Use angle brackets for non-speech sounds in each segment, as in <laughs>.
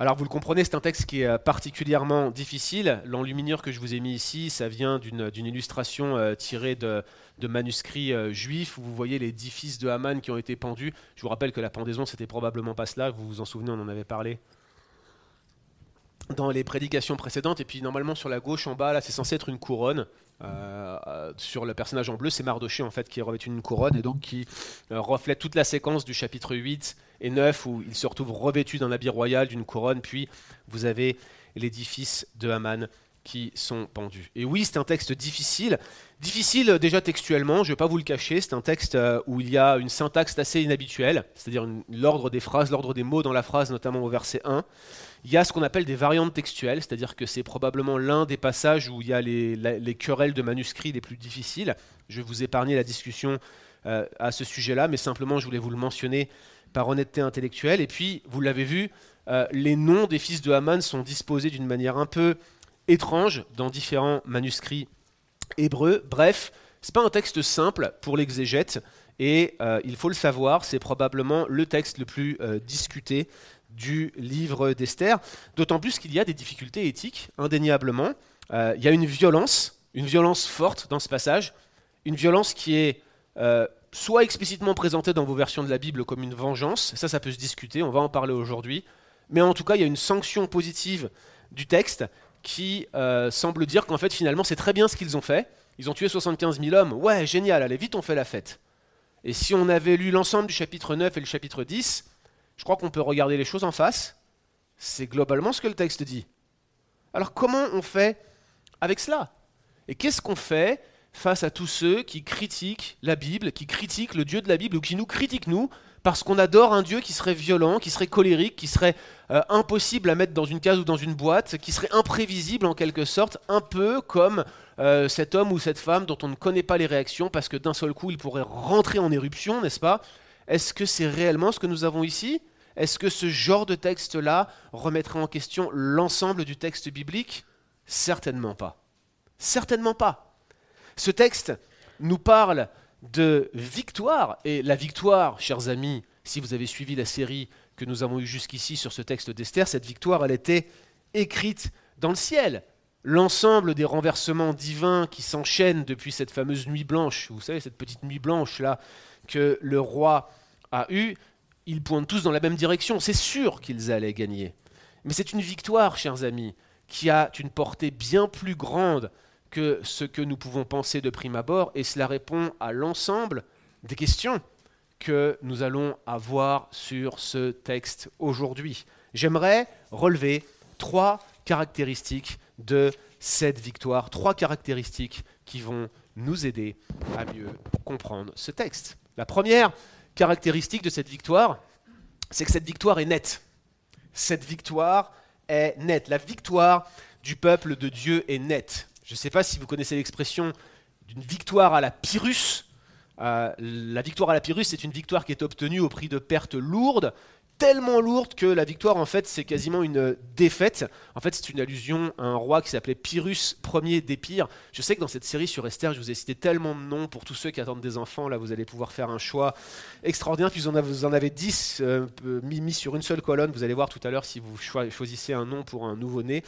Alors vous le comprenez, c'est un texte qui est euh, particulièrement difficile. L'enluminure que je vous ai mis ici, ça vient d'une illustration euh, tirée de, manuscrits euh, juifs où vous voyez les dix fils de Haman qui ont été pendus. Je vous rappelle que la pendaison, c'était probablement pas cela, vous vous en souvenez, on en avait parlé dans les prédications précédentes. Et puis normalement sur la gauche en bas, là, c'est censé être une couronne. sur le personnage en bleu, c'est Mardoché en fait qui est revêtu une couronne et donc qui reflète toute la séquence du chapitre 8 et 9, où il se retrouve revêtu d'un habit royal, d'une couronne, puis vous avez l'édifice de Haman qui sont pendus. Et oui, c'est un texte difficile, difficile euh, déjà textuellement, je ne vais pas vous le cacher, c'est un texte euh, où il y a une syntaxe assez inhabituelle, c'est-à-dire l'ordre des phrases, l'ordre des mots dans la phrase, notamment au verset 1. Il y a ce qu'on appelle des variantes textuelles, c'est-à-dire que c'est probablement l'un des passages où il y a les, querelles de manuscrits les plus difficiles. Je vais vous épargner la discussion euh, à ce sujet-là, mais simplement je voulais vous le mentionner par honnêteté intellectuelle. Et puis, vous l'avez vu, euh, les noms des fils de Haman sont disposés d'une manière un peu étrange dans différents manuscrits hébreux. Bref, c'est pas un texte simple pour l'exégète, et euh, il faut le savoir, c'est probablement le texte le plus discuté du livre d'Esther, d'autant plus qu'il y a des difficultés éthiques, indéniablement. il y a une violence, une violence forte dans ce passage, une violence qui est soit explicitement présenté dans vos versions de la Bible comme une vengeance, ça ça peut se discuter, on va en parler aujourd'hui, mais en tout cas il y a une sanction positive du texte qui euh, semble dire qu'en fait finalement c'est très bien ce qu'ils ont fait, ils ont tué 75 000 hommes, ouais génial, allez vite on fait la fête. Et si on avait lu l'ensemble du chapitre 9 et le chapitre 10, je crois qu'on peut regarder les choses en face, c'est globalement ce que le texte dit. Alors comment on fait avec cela? Et qu'est-ce qu'on fait face à tous ceux qui critiquent la Bible, qui critiquent le Dieu de la Bible, ou qui nous critiquent nous, parce qu'on adore un Dieu qui serait violent, qui serait colérique, qui serait euh, impossible à mettre dans une case ou dans une boîte, qui serait imprévisible en quelque sorte, un peu comme euh, cet homme ou cette femme dont on ne connaît pas les réactions, parce que d'un seul coup il pourrait rentrer en éruption, n'est-ce pas? Est-ce que c'est réellement ce que nous avons ici? Est-ce que ce genre de texte-là remettrait en question l'ensemble du texte biblique? Certainement pas. Certainement pas. Ce texte nous parle de victoire, et la victoire, chers amis, si vous avez suivi la série que nous avons eue jusqu'ici sur ce texte d'Esther, cette victoire, elle était écrite dans le ciel. L'ensemble des renversements divins qui s'enchaînent depuis cette fameuse nuit blanche, vous savez, cette petite nuit blanche-là que le roi a eue, ils pointent tous dans la même direction. C'est sûr qu'ils allaient gagner. Mais c'est une victoire, chers amis, qui a une portée bien plus grande que ce que nous pouvons penser de prime abord, et cela répond à l'ensemble des questions que nous allons avoir sur ce texte aujourd'hui. J'aimerais relever trois caractéristiques de cette victoire, trois caractéristiques qui vont nous aider à mieux comprendre ce texte. La première caractéristique de cette victoire, c'est que cette victoire est nette. Cette victoire est nette. La victoire du peuple de Dieu est nette. Je ne sais pas si vous connaissez l'expression d'une victoire à la Pyrrhus. Euh, la victoire à la Pyrrhus, c'est une victoire qui est obtenue au prix de pertes lourdes, tellement lourdes que la victoire, en fait, c'est quasiment une défaite. En fait, c'est une allusion à un roi qui s'appelait Pyrrhus Ier d'Épire. Je sais que dans cette série sur Esther, je vous ai cité tellement de noms pour tous ceux qui attendent des enfants. Là, vous allez pouvoir faire un choix extraordinaire. Puis vous en avez, 10 euh, mis sur une seule colonne. Vous allez voir tout à l'heure si vous choisissez un nom pour un nouveau-né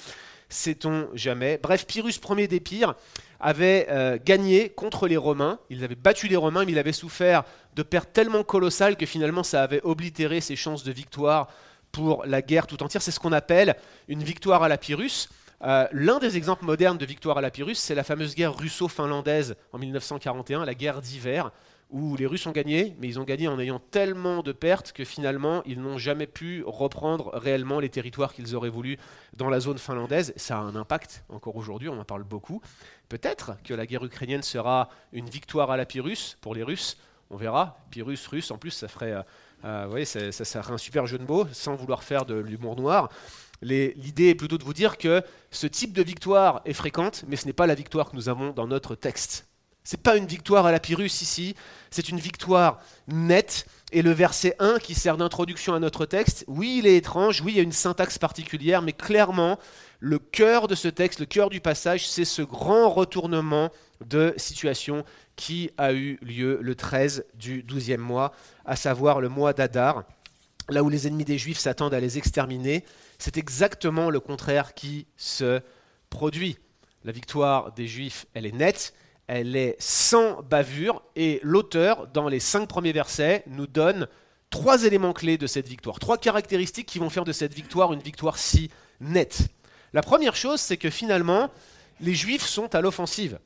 sait-on jamais. Bref, Pyrrhus Ier d'Épire avait euh, gagné contre les Romains. Il avait battu les Romains, mais il avait souffert de pertes tellement colossales que finalement ça avait oblitéré ses chances de victoire pour la guerre tout entière. C'est ce qu'on appelle une victoire à la Pyrrhus. Euh, l'un des exemples modernes de victoire à la Pyrrhus, c'est la fameuse guerre russo-finlandaise en 1941, la guerre d'hiver, où les Russes ont gagné, mais ils ont gagné en ayant tellement de pertes que finalement ils n'ont jamais pu reprendre réellement les territoires qu'ils auraient voulu dans la zone finlandaise. Ça a un impact encore aujourd'hui, on en parle beaucoup. Peut-être que la guerre ukrainienne sera une victoire à la Pyrrhus pour les Russes, on verra. Pyrrhus, russe, en plus, ça ferait, euh, euh ça, un super jeu de mots, sans vouloir faire de l'humour noir. L'idée est plutôt de vous dire que ce type de victoire est fréquente, mais ce n'est pas la victoire que nous avons dans notre texte. C'est pas une victoire à la Pyrrhus ici, c'est une victoire nette. Et le verset 1 qui sert d'introduction à notre texte, oui, il est étrange, oui, il y a une syntaxe particulière, mais clairement, le cœur de ce texte, le cœur du passage, c'est ce grand retournement de situation qui a eu lieu le 13 du 12e mois, à savoir le mois d'Adar. là où les ennemis des Juifs s'attendent à les exterminer, c'est exactement le contraire qui se produit. La victoire des Juifs, elle est nette, elle est sans bavure, et l'auteur, dans les cinq premiers versets, nous donne trois éléments clés de cette victoire, trois caractéristiques qui vont faire de cette victoire une victoire si nette. La première chose, c'est que finalement, les Juifs sont à l'offensive.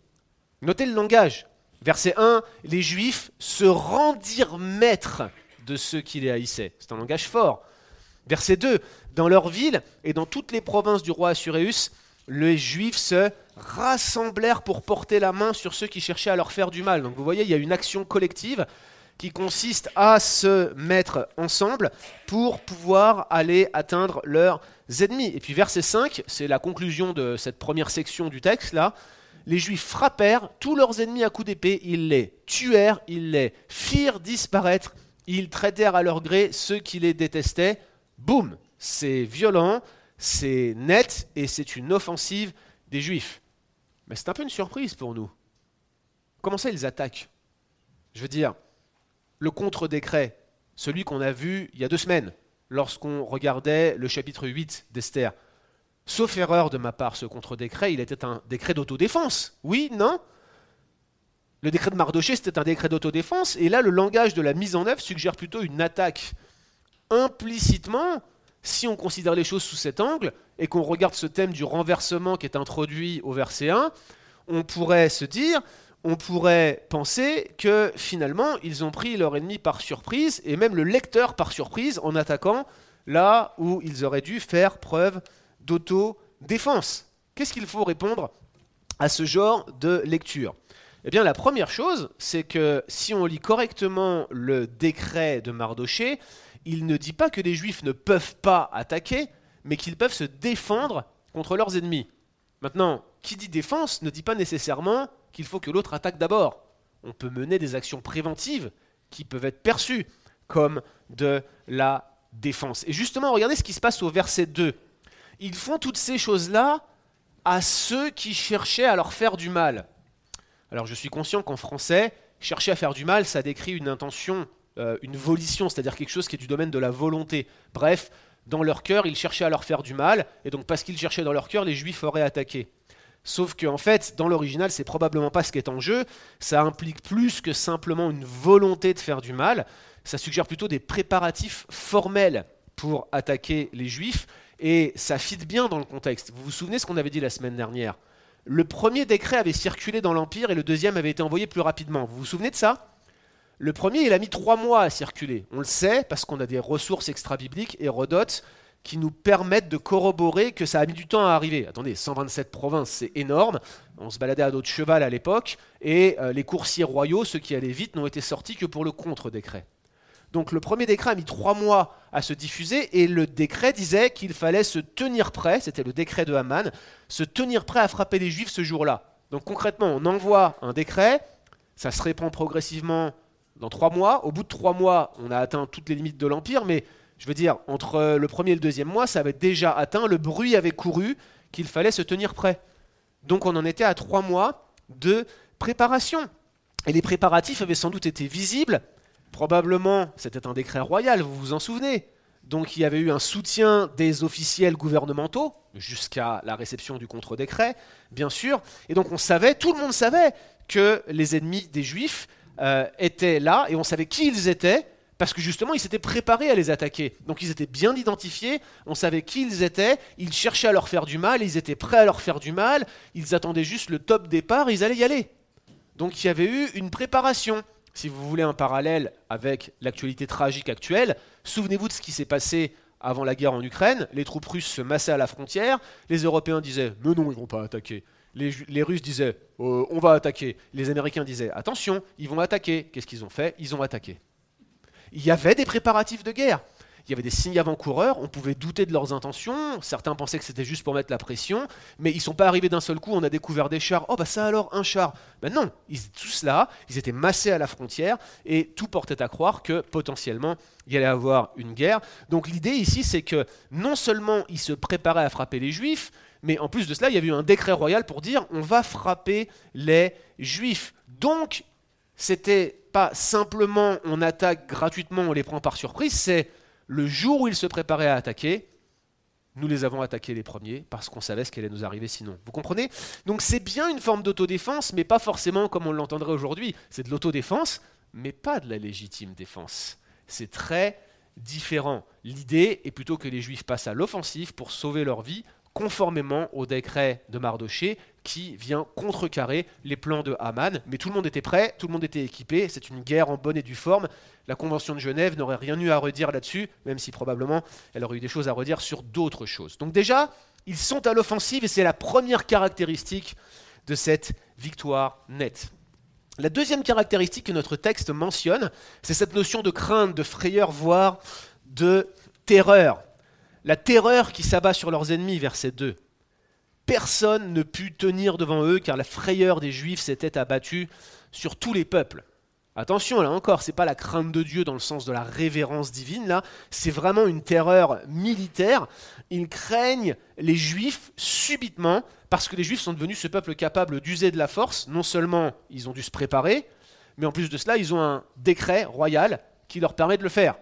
Notez le langage. Verset 1, les Juifs se rendirent maîtres de ceux qui les haïssaient. C'est un langage fort. Verset 2, dans leur ville et dans toutes les provinces du roi Assuréus, les Juifs se rassemblèrent pour porter la main sur ceux qui cherchaient à leur faire du mal. Donc vous voyez, il y a une action collective qui consiste à se mettre ensemble pour pouvoir aller atteindre leurs ennemis. Et puis verset 5, c'est la conclusion de cette première section du texte là. Les Juifs frappèrent tous leurs ennemis à coups d'épée, ils les tuèrent, ils les firent disparaître, ils traitèrent à leur gré ceux qui les détestaient. Boum C'est violent, c'est net et c'est une offensive des Juifs. Mais c'est un peu une surprise pour nous. Comment ça ils attaquent? Je veux dire, le contre-décret, celui qu'on a vu il y a deux semaines, lorsqu'on regardait le chapitre 8 d'Esther. Sauf erreur de ma part, ce contre-décret, il était un décret d'autodéfense. Oui, non? Le décret de Mardoché, c'était un décret d'autodéfense, et là, le langage de la mise en œuvre suggère plutôt une attaque. Implicitement, si on considère les choses sous cet angle, et qu'on regarde ce thème du renversement qui est introduit au verset 1, on pourrait se dire, on pourrait penser que finalement, ils ont pris leur ennemi par surprise, et même le lecteur par surprise, en attaquant là où ils auraient dû faire preuve d'auto-défense. Qu'est-ce qu'il faut répondre à ce genre de lecture? Eh bien, la première chose, c'est que si on lit correctement le décret de Mardoché, il ne dit pas que les Juifs ne peuvent pas attaquer, mais qu'ils peuvent se défendre contre leurs ennemis. Maintenant, qui dit défense ne dit pas nécessairement qu'il faut que l'autre attaque d'abord. On peut mener des actions préventives qui peuvent être perçues comme de la défense. Et justement, regardez ce qui se passe au verset 2. Ils font toutes ces choses-là à ceux qui cherchaient à leur faire du mal. Alors je suis conscient qu'en français, chercher à faire du mal, ça décrit une intention, euh, une volition, c'est-à-dire quelque chose qui est du domaine de la volonté. Bref, dans leur cœur, ils cherchaient à leur faire du mal, et donc parce qu'ils cherchaient dans leur cœur, les Juifs auraient attaqué. Sauf qu'en en fait, dans l'original, c'est probablement pas ce qui est en jeu. Ça implique plus que simplement une volonté de faire du mal. Ça suggère plutôt des préparatifs formels pour attaquer les Juifs. Et ça fit bien dans le contexte. Vous vous souvenez ce qu'on avait dit la semaine dernière? Le premier décret avait circulé dans l'Empire et le deuxième avait été envoyé plus rapidement. Vous vous souvenez de ça? Le premier, il a mis trois mois à circuler. On le sait parce qu'on a des ressources extra-bibliques, Hérodote qui nous permettent de corroborer que ça a mis du temps à arriver. Attendez, 127 provinces, c'est énorme. On se baladait à d'autres cheval à l'époque, et euh, les coursiers royaux, ceux qui allaient vite, n'ont été sortis que pour le contre-décret. Donc le premier décret a mis trois mois à se diffuser, et le décret disait qu'il fallait se tenir prêt, c'était le décret de Haman, se tenir prêt à frapper les Juifs ce jour-là. Donc concrètement, on envoie un décret, ça se répand progressivement dans trois mois. Au bout de trois mois, on a atteint toutes les limites de l'Empire, mais je veux dire, entre le premier et le deuxième mois, ça avait déjà atteint, le bruit avait couru qu'il fallait se tenir prêt. Donc on en était à trois mois de préparation. Et les préparatifs avaient sans doute été visibles. Probablement, c'était un décret royal, vous vous en souvenez. Donc il y avait eu un soutien des officiels gouvernementaux jusqu'à la réception du contre-décret, bien sûr. Et donc on savait, tout le monde savait que les ennemis des Juifs euh, étaient là et on savait qui ils étaient parce que justement, ils s'étaient préparés à les attaquer. Donc ils étaient bien identifiés, on savait qui ils étaient, ils cherchaient à leur faire du mal, ils étaient prêts à leur faire du mal, ils attendaient juste le top départ, ils allaient y aller. Donc il y avait eu une préparation. Si vous voulez un parallèle avec l'actualité tragique actuelle, souvenez-vous de ce qui s'est passé avant la guerre en Ukraine. Les troupes russes se massaient à la frontière, les Européens disaient ⁇ Mais non, ils vont pas attaquer ⁇ les, Russes disaient euh, On va attaquer ⁇ Les Américains disaient ⁇ Attention, ils vont attaquer ⁇ Qu'est-ce qu'ils ont fait? Ils ont attaqué. Il y avait des préparatifs de guerre. Il y avait des signes avant-coureurs, on pouvait douter de leurs intentions, certains pensaient que c'était juste pour mettre la pression, mais ils ne sont pas arrivés d'un seul coup, on a découvert des chars, oh bah ça alors, un char. Ben non, ils étaient tous là, ils étaient massés à la frontière, et tout portait à croire que potentiellement il y allait avoir une guerre. Donc l'idée ici, c'est que non seulement ils se préparaient à frapper les juifs, mais en plus de cela, il y avait eu un décret royal pour dire on va frapper les juifs. Donc c'était pas simplement on attaque gratuitement, on les prend par surprise, c'est le jour où ils se préparaient à attaquer, nous les avons attaqués les premiers parce qu'on savait ce qui allait nous arriver sinon. Vous comprenez? Donc c'est bien une forme d'autodéfense, mais pas forcément comme on l'entendrait aujourd'hui. C'est de l'autodéfense, mais pas de la légitime défense. C'est très différent. L'idée est plutôt que les Juifs passent à l'offensive pour sauver leur vie conformément au décret de Mardoché qui vient contrecarrer les plans de Haman. Mais tout le monde était prêt, tout le monde était équipé, c'est une guerre en bonne et due forme. La Convention de Genève n'aurait rien eu à redire là-dessus, même si probablement elle aurait eu des choses à redire sur d'autres choses. Donc déjà, ils sont à l'offensive et c'est la première caractéristique de cette victoire nette. La deuxième caractéristique que notre texte mentionne, c'est cette notion de crainte, de frayeur, voire de terreur. La terreur qui s'abat sur leurs ennemis, verset 2. Personne ne put tenir devant eux, car la frayeur des Juifs s'était abattue sur tous les peuples. Attention, là encore, c'est pas la crainte de Dieu dans le sens de la révérence divine, là, c'est vraiment une terreur militaire. Ils craignent les Juifs subitement parce que les Juifs sont devenus ce peuple capable d'user de la force. Non seulement ils ont dû se préparer, mais en plus de cela, ils ont un décret royal qui leur permet de le faire.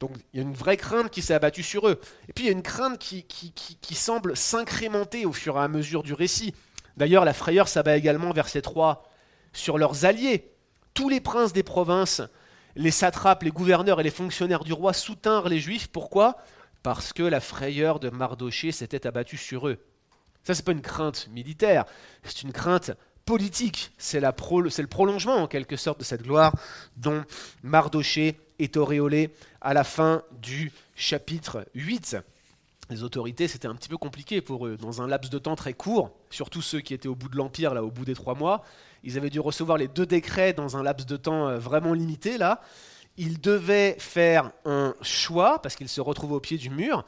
Donc il y a une vraie crainte qui s'est abattue sur eux. Et puis il y a une crainte qui, qui semble s'incrémenter au fur et à mesure du récit. D'ailleurs, la frayeur s'abat également, verset 3, sur leurs alliés. Tous les princes des provinces, les satrapes, les gouverneurs et les fonctionnaires du roi soutinrent les Juifs. Pourquoi? Parce que la frayeur de Mardoché s'était abattue sur eux. Ça, n'est pas une crainte militaire, c'est une crainte politique. C'est le prolongement, en quelque sorte, de cette gloire dont Mardoché est auréolé à la fin du chapitre 8. Les autorités, c'était un petit peu compliqué pour eux. Dans un laps de temps très court, surtout ceux qui étaient au bout de l'Empire, là, au bout des trois mois, ils avaient dû recevoir les deux décrets dans un laps de temps euh, vraiment limité, là. Ils devaient faire un choix, parce qu'ils se retrouvaient au pied du mur,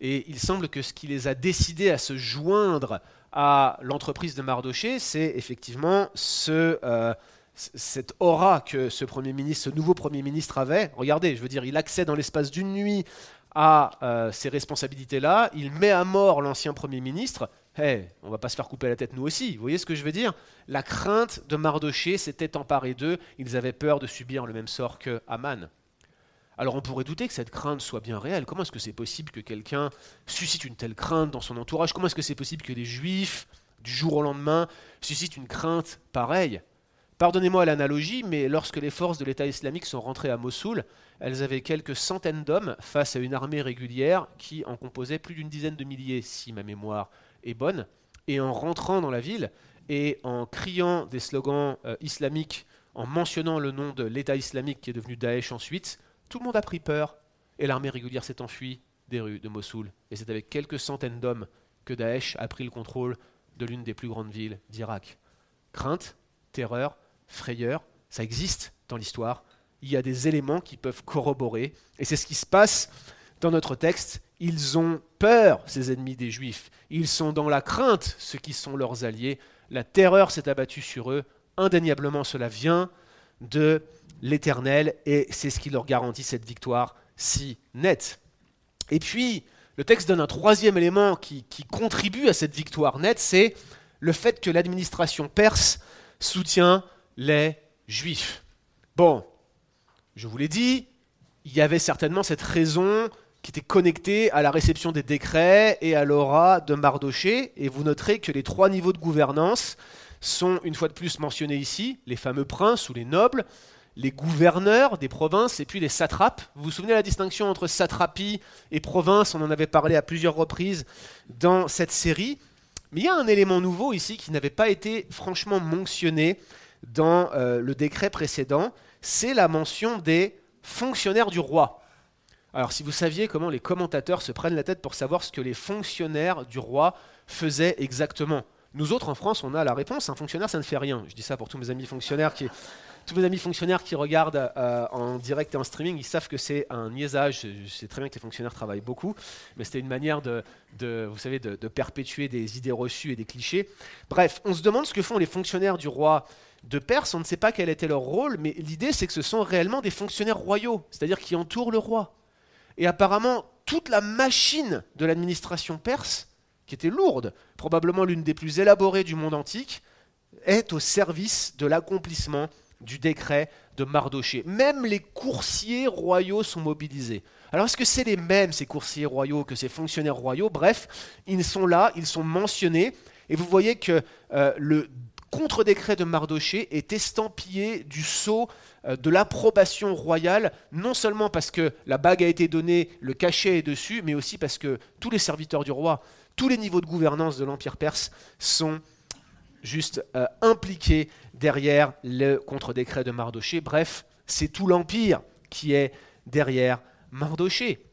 et il semble que ce qui les a décidés à se joindre à l'entreprise de Mardoché, c'est effectivement ce, euh, cette aura que ce nouveau premier ministre avait. Regardez, je veux dire, il accède dans l'espace d'une nuit à euh, ces responsabilités-là, il met à mort l'ancien Premier ministre. Hey, on va pas se faire couper la tête nous aussi. Vous voyez ce que je veux dire? La crainte de Mardoché s'était emparée d'eux. Ils avaient peur de subir le même sort que Aman. Alors on pourrait douter que cette crainte soit bien réelle. Comment est-ce que c'est possible que quelqu'un suscite une telle crainte dans son entourage? Comment est-ce que c'est possible que les juifs, du jour au lendemain, suscitent une crainte pareille? Pardonnez-moi l'analogie, mais lorsque les forces de l'État islamique sont rentrées à Mossoul, elles avaient quelques centaines d'hommes face à une armée régulière qui en composait plus d'une dizaine de milliers, si ma mémoire est bonne. Et en rentrant dans la ville et en criant des slogans euh, islamiques, en mentionnant le nom de l'État islamique qui est devenu Daesh ensuite, tout le monde a pris peur et l'armée régulière s'est enfuie des rues de Mossoul. Et c'est avec quelques centaines d'hommes que Daesh a pris le contrôle de l'une des plus grandes villes d'Irak. Crainte, terreur, frayeur, ça existe dans l'histoire. Il y a des éléments qui peuvent corroborer. Et c'est ce qui se passe dans notre texte. Ils ont peur, ces ennemis des Juifs. Ils sont dans la crainte, ceux qui sont leurs alliés. La terreur s'est abattue sur eux. Indéniablement, cela vient de l'Éternel, et c'est ce qui leur garantit cette victoire si nette. Et puis, le texte donne un troisième élément qui, contribue à cette victoire nette, c'est le fait que l'administration perse soutient les Juifs. Bon, je vous l'ai dit, il y avait certainement cette raison qui était connectée à la réception des décrets et à l'aura de Mardoché, et vous noterez que les trois niveaux de gouvernance sont une fois de plus mentionnés ici, les fameux princes ou les nobles, les gouverneurs des provinces et puis les satrapes. Vous vous souvenez de la distinction entre satrapie et province? On en avait parlé à plusieurs reprises dans cette série. Mais il y a un élément nouveau ici qui n'avait pas été franchement mentionné dans euh, le décret précédent, c'est la mention des fonctionnaires du roi. Alors si vous saviez comment les commentateurs se prennent la tête pour savoir ce que les fonctionnaires du roi faisaient exactement. Nous autres en France, on a la réponse, un fonctionnaire ça ne fait rien. Je dis ça pour tous mes amis fonctionnaires qui tous mes amis fonctionnaires qui regardent euh, en direct et en streaming, ils savent que c'est un niaisage. Je sais très bien que les fonctionnaires travaillent beaucoup, mais c'était une manière de, vous savez, de, perpétuer des idées reçues et des clichés. Bref, on se demande ce que font les fonctionnaires du roi de Perse. On ne sait pas quel était leur rôle, mais l'idée c'est que ce sont réellement des fonctionnaires royaux, c'est-à-dire qui entourent le roi. Et apparemment, toute la machine de l'administration perse, qui était lourde, probablement l'une des plus élaborées du monde antique, est au service de l'accomplissement du décret de Mardoché. Même les coursiers royaux sont mobilisés. Alors est-ce que c'est les mêmes, ces coursiers royaux, que ces fonctionnaires royaux? Bref, ils sont là, ils sont mentionnés, et vous voyez que euh, le contre-décret de Mardoché est estampillé du sceau euh, de l'approbation royale, non seulement parce que la bague a été donnée, le cachet est dessus, mais aussi parce que tous les serviteurs du roi, tous les niveaux de gouvernance de l'Empire perse sont juste euh, impliqués derrière le contre-décret de Mardoché. Bref, c'est tout l'Empire qui est derrière Mardoché.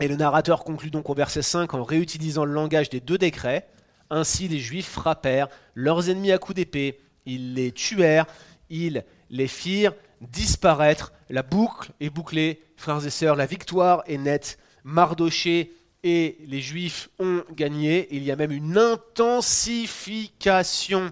Et le narrateur conclut donc au verset 5 en réutilisant le langage des deux décrets. Ainsi les Juifs frappèrent leurs ennemis à coups d'épée, ils les tuèrent, ils les firent disparaître. La boucle est bouclée, frères et sœurs, la victoire est nette. Mardoché et les Juifs ont gagné. Il y a même une intensification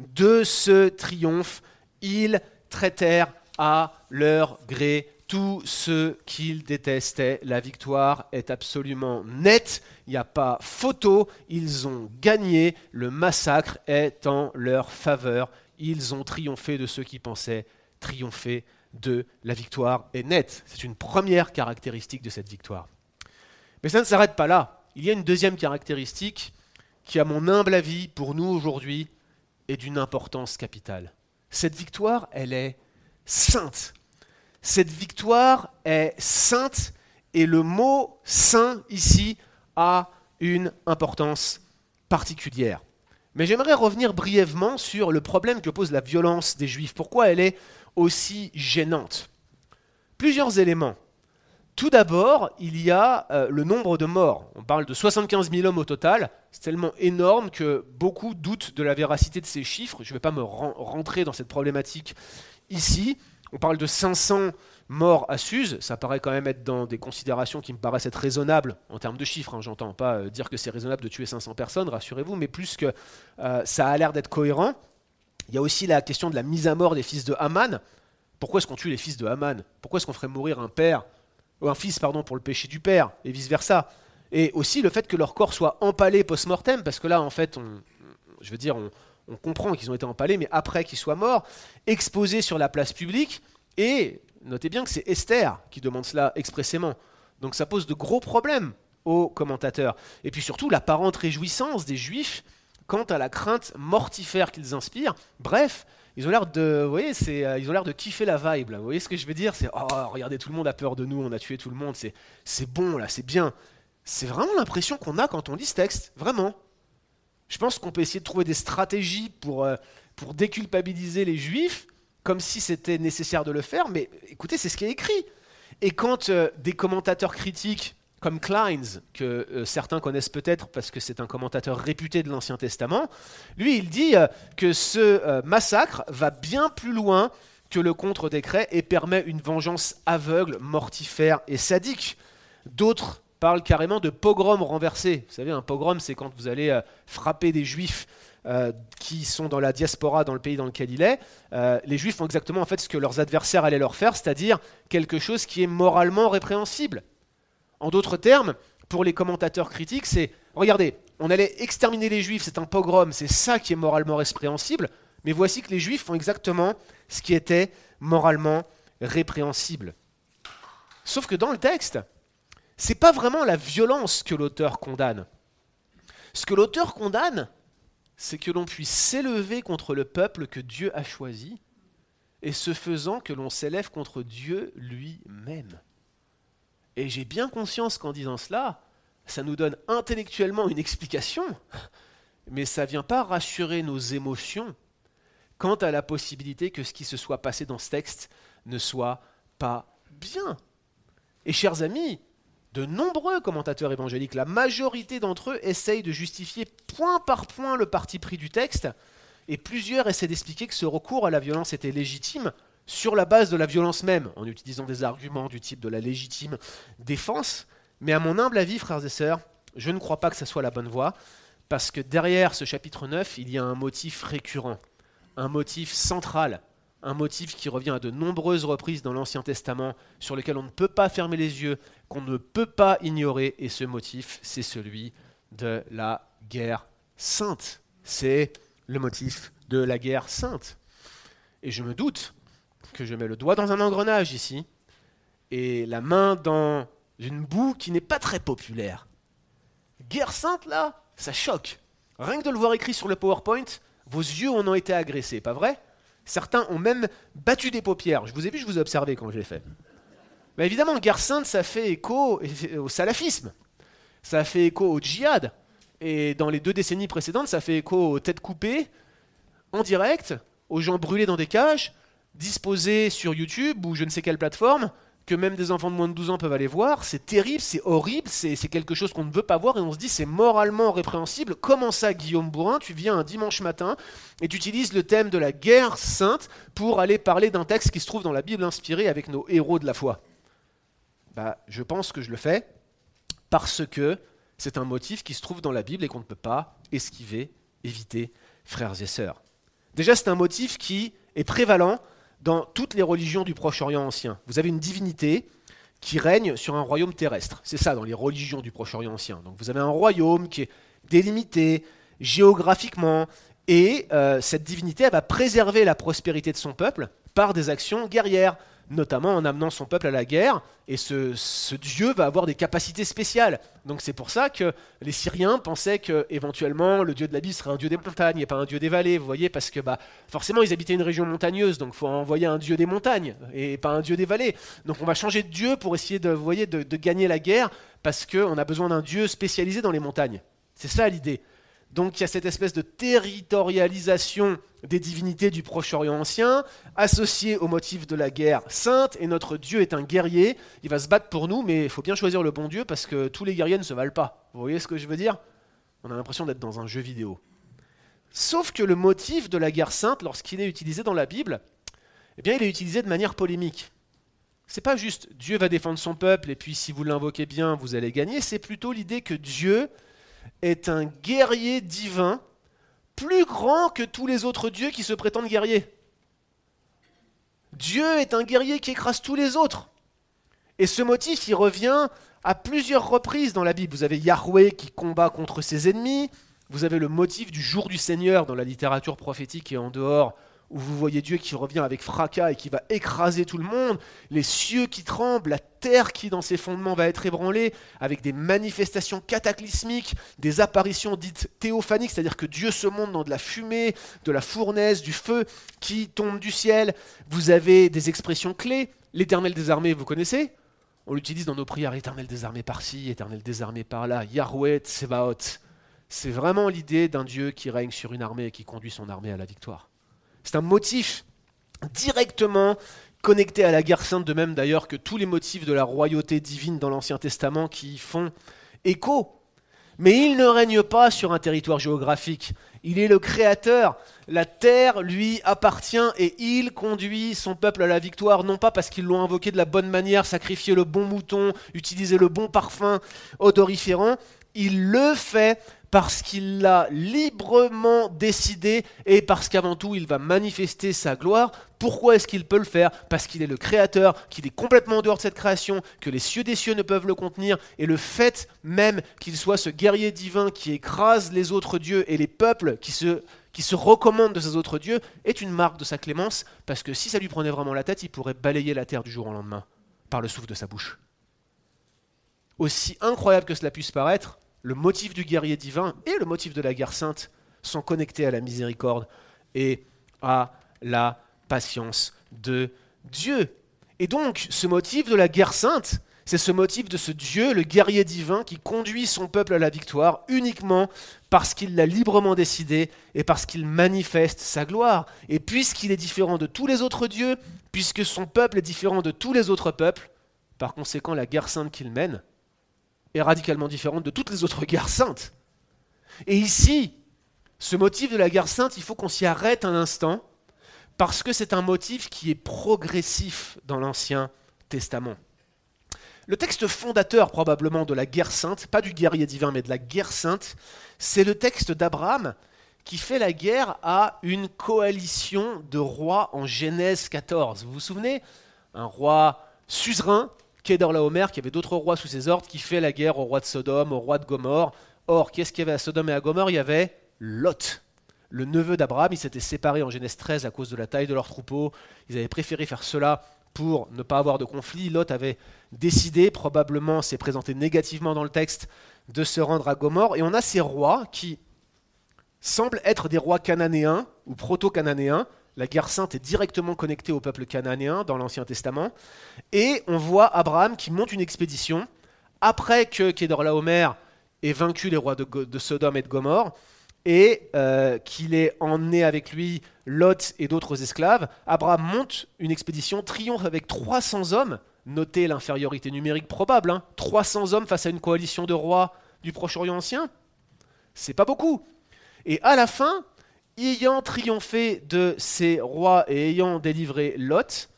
de ce triomphe. Ils traitèrent à leur gré tous ceux qu'ils détestaient. La victoire est absolument nette, il n'y a pas photo, ils ont gagné, le massacre est en leur faveur, ils ont triomphé de ceux qui pensaient triompher de la victoire est nette. C'est une première caractéristique de cette victoire. Mais ça ne s'arrête pas là. Il y a une deuxième caractéristique qui, à mon humble avis, pour nous aujourd'hui, est d'une importance capitale. Cette victoire, elle est sainte. Cette victoire est sainte et le mot saint ici a une importance particulière. Mais j'aimerais revenir brièvement sur le problème que pose la violence des Juifs. Pourquoi elle est aussi gênante? Plusieurs éléments. Tout d'abord, il y a euh, le nombre de morts. On parle de 75 000 hommes au total. C'est tellement énorme que beaucoup doutent de la véracité de ces chiffres. Je ne vais pas me rentrer dans cette problématique ici. On parle de 500 morts à Suse, ça paraît quand même être dans des considérations qui me paraissent être raisonnables en termes de chiffres. Hein. J'entends pas euh, dire que c'est raisonnable de tuer 500 personnes, rassurez-vous, mais plus que euh, ça a l'air d'être cohérent. Il y a aussi la question de la mise à mort des fils de Haman. Pourquoi est-ce qu'on tue les fils de Haman? Pourquoi est-ce qu'on ferait mourir un père ou un fils pardon pour le péché du père et vice versa Et aussi le fait que leur corps soit empalé post-mortem, parce que là en fait, on, je veux dire, on, on comprend qu'ils ont été empalés, mais après qu'ils soient morts, exposés sur la place publique, et notez bien que c'est Esther qui demande cela expressément. Donc ça pose de gros problèmes aux commentateurs. Et puis surtout l'apparente réjouissance des Juifs quant à la crainte mortifère qu'ils inspirent. Bref, ils ont l'air de, vous voyez, c'est, euh, ils ont l'air de kiffer la vibe. Vous voyez ce que je veux dire? C'est oh, regardez, tout le monde a peur de nous, on a tué tout le monde, c'est, c'est bon là, c'est bien. C'est vraiment l'impression qu'on a quand on lit ce texte, vraiment. Je pense qu'on peut essayer de trouver des stratégies pour, euh, pour déculpabiliser les juifs, comme si c'était nécessaire de le faire, mais écoutez, c'est ce qui est écrit. Et quand euh, des commentateurs critiques comme Kleins, que euh, certains connaissent peut-être parce que c'est un commentateur réputé de l'Ancien Testament, lui il dit que ce massacre va bien plus loin que le contre-décret et permet une vengeance aveugle, mortifère et sadique. D'autres parle carrément de pogrom renversé. Vous savez, un pogrom, c'est quand vous allez euh, frapper des juifs euh, qui sont dans la diaspora dans le pays dans lequel il est. Euh, les juifs font exactement en fait ce que leurs adversaires allaient leur faire, c'est-à-dire quelque chose qui est moralement répréhensible. En d'autres termes, pour les commentateurs critiques, c'est regardez, on allait exterminer les juifs, c'est un pogrom, c'est ça qui est moralement répréhensible, mais voici que les juifs font exactement ce qui était moralement répréhensible. Sauf que dans le texte, c'est pas vraiment la violence que l'auteur condamne. Ce que l'auteur condamne, c'est que l'on puisse s'élever contre le peuple que Dieu a choisi, et ce faisant que l'on s'élève contre Dieu lui-même. Et j'ai bien conscience qu'en disant cela, ça nous donne intellectuellement une explication, mais ça ne vient pas rassurer nos émotions quant à la possibilité que ce qui se soit passé dans ce texte ne soit pas bien. Et chers amis, de nombreux commentateurs évangéliques, la majorité d'entre eux essayent de justifier point par point le parti pris du texte, et plusieurs essaient d'expliquer que ce recours à la violence était légitime sur la base de la violence même, en utilisant des arguments du type de la légitime défense. Mais à mon humble avis, frères et sœurs, je ne crois pas que ce soit la bonne voie, parce que derrière ce chapitre 9, il y a un motif récurrent, un motif central un motif qui revient à de nombreuses reprises dans l'Ancien Testament, sur lequel on ne peut pas fermer les yeux, qu'on ne peut pas ignorer, et ce motif, c'est celui de la guerre sainte. C'est le motif de la guerre sainte. Et je me doute que je mets le doigt dans un engrenage ici et la main dans une boue qui n'est pas très populaire. Guerre sainte là, ça choque. Rien que de le voir écrit sur le PowerPoint, vos yeux en ont été agressés, pas vrai? Certains ont même battu des paupières. Je vous ai vu, je vous ai observé quand je l'ai fait. Mais évidemment, guerre sainte, ça fait écho au salafisme. Ça fait écho au djihad. Et dans les deux décennies précédentes, ça fait écho aux têtes coupées, en direct, aux gens brûlés dans des cages, disposés sur YouTube ou je ne sais quelle plateforme, que même des enfants de moins de 12 ans peuvent aller voir. C'est terrible, c'est horrible, c'est quelque chose qu'on ne veut pas voir et on se dit c'est moralement répréhensible. Comment ça, Guillaume Bourrin, tu viens un dimanche matin et tu utilises le thème de la guerre sainte pour aller parler d'un texte qui se trouve dans la Bible inspirée avec nos héros de la foi? Bah, Je pense que je le fais parce que c'est un motif qui se trouve dans la Bible et qu'on ne peut pas esquiver, éviter, frères et sœurs. Déjà, c'est un motif qui est prévalent dans toutes les religions du Proche-Orient ancien. Vous avez une divinité qui règne sur un royaume terrestre. C'est ça dans les religions du Proche-Orient ancien. Donc vous avez un royaume qui est délimité géographiquement, et euh, cette divinité va préserver la prospérité de son peuple par des actions guerrières notamment en amenant son peuple à la guerre, et ce, dieu va avoir des capacités spéciales. Donc c'est pour ça que les Syriens pensaient que éventuellement le dieu de la Bible serait un dieu des montagnes et pas un dieu des vallées, vous voyez, parce que bah, forcément ils habitaient une région montagneuse, donc faut envoyer un dieu des montagnes et pas un dieu des vallées. Donc on va changer de dieu pour essayer de, voyez, de, de gagner la guerre, parce qu'on a besoin d'un dieu spécialisé dans les montagnes. C'est ça l'idée. Donc il y a cette espèce de territorialisation des divinités du Proche-Orient ancien, associée au motif de la guerre sainte, et notre Dieu est un guerrier, il va se battre pour nous, mais il faut bien choisir le bon Dieu parce que tous les guerriers ne se valent pas. Vous voyez ce que je veux dire? On a l'impression d'être dans un jeu vidéo. Sauf que le motif de la guerre sainte, lorsqu'il est utilisé dans la Bible, eh bien il est utilisé de manière polémique. C'est pas juste Dieu va défendre son peuple et puis si vous l'invoquez bien, vous allez gagner, c'est plutôt l'idée que Dieu est un guerrier divin plus grand que tous les autres dieux qui se prétendent guerriers. Dieu est un guerrier qui écrase tous les autres. Et ce motif, il revient à plusieurs reprises dans la Bible. Vous avez Yahweh qui combat contre ses ennemis, vous avez le motif du jour du Seigneur dans la littérature prophétique et en dehors où vous voyez Dieu qui revient avec fracas et qui va écraser tout le monde, les cieux qui tremblent, la terre qui dans ses fondements va être ébranlée, avec des manifestations cataclysmiques, des apparitions dites théophaniques, c'est-à-dire que Dieu se montre dans de la fumée, de la fournaise, du feu qui tombe du ciel. Vous avez des expressions clés, l'éternel des armées, vous connaissez? On l'utilise dans nos prières, éternel des armées par-ci, éternel des armées par-là, Yahweh Tsevaot. C'est vraiment l'idée d'un Dieu qui règne sur une armée et qui conduit son armée à la victoire. C'est un motif directement connecté à la guerre sainte, de même d'ailleurs que tous les motifs de la royauté divine dans l'Ancien Testament qui font écho. Mais il ne règne pas sur un territoire géographique. Il est le créateur. La terre lui appartient et il conduit son peuple à la victoire, non pas parce qu'ils l'ont invoqué de la bonne manière, sacrifié le bon mouton, utilisé le bon parfum odoriférant. Il le fait parce qu'il l'a librement décidé et parce qu'avant tout il va manifester sa gloire. Pourquoi est-ce qu'il peut le faire? Parce qu'il est le créateur, qu'il est complètement en dehors de cette création, que les cieux des cieux ne peuvent le contenir, et le fait même qu'il soit ce guerrier divin qui écrase les autres dieux et les peuples qui se, qui se recommandent de ces autres dieux est une marque de sa clémence, parce que si ça lui prenait vraiment la tête, il pourrait balayer la terre du jour au lendemain par le souffle de sa bouche. Aussi incroyable que cela puisse paraître, le motif du guerrier divin et le motif de la guerre sainte sont connectés à la miséricorde et à la patience de Dieu. Et donc, ce motif de la guerre sainte, c'est ce motif de ce Dieu, le guerrier divin, qui conduit son peuple à la victoire uniquement parce qu'il l'a librement décidé et parce qu'il manifeste sa gloire. Et puisqu'il est différent de tous les autres dieux, puisque son peuple est différent de tous les autres peuples, par conséquent la guerre sainte qu'il mène, est radicalement différente de toutes les autres guerres saintes. Et ici, ce motif de la guerre sainte, il faut qu'on s'y arrête un instant, parce que c'est un motif qui est progressif dans l'Ancien Testament. Le texte fondateur probablement de la guerre sainte, pas du guerrier divin, mais de la guerre sainte, c'est le texte d'Abraham qui fait la guerre à une coalition de rois en Genèse 14. Vous vous souvenez? Un roi suzerain Kedorlaomer, qui avait d'autres rois sous ses ordres, qui fait la guerre au roi de Sodome, au roi de Gomorre. Or, qu'est-ce qu'il y avait à Sodome et à Gomorre? Il y avait Lot. le neveu d'Abraham. Ils s'étaient séparés en Genèse 13 à cause de la taille de leur troupeau. Ils avaient préféré faire cela pour ne pas avoir de conflit. Lot avait décidé, probablement s'est présenté négativement dans le texte, de se rendre à Gomorre. Et on a ces rois qui semblent être des rois cananéens ou proto-cananéens. La guerre sainte est directement connectée au peuple cananéen dans l'Ancien Testament. Et on voit Abraham qui monte une expédition après que Kedorlaomer ait vaincu les rois de, Sodome et de Gomorre et euh, qu'il ait emmené avec lui Lot et d'autres esclaves, Abraham monte une expédition, triomphe avec 300 hommes. Notez l'infériorité numérique probable. 300 hein. hommes face à une coalition de rois du Proche-Orient ancien. C'est pas beaucoup. Et à la fin, ayant triomphé de ces rois et ayant délivré Lot,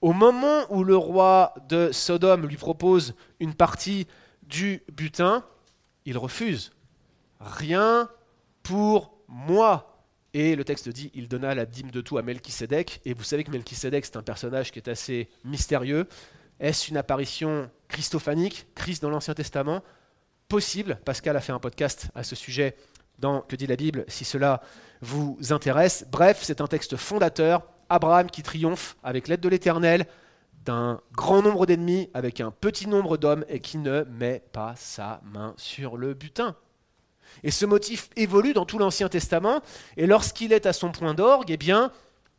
au moment où le roi de Sodome lui propose une partie du butin, il refuse. Rien pour moi. Et le texte dit, il donna la dîme de tout à Melchisédek. Et vous savez que Melchisédek, c'est un personnage qui est assez mystérieux. Est-ce une apparition christophanique, Christ dans l'Ancien Testament? Possible. Pascal a fait un podcast à ce sujet dans Que dit la Bible, si cela vous intéresse. Bref, c'est un texte fondateur. Abraham qui triomphe avec l'aide de l'Éternel d'un grand nombre d'ennemis avec un petit nombre d'hommes et qui ne met pas sa main sur le butin. Et ce motif évolue dans tout l'Ancien Testament, et lorsqu'il est à son point d'orgue, eh bien,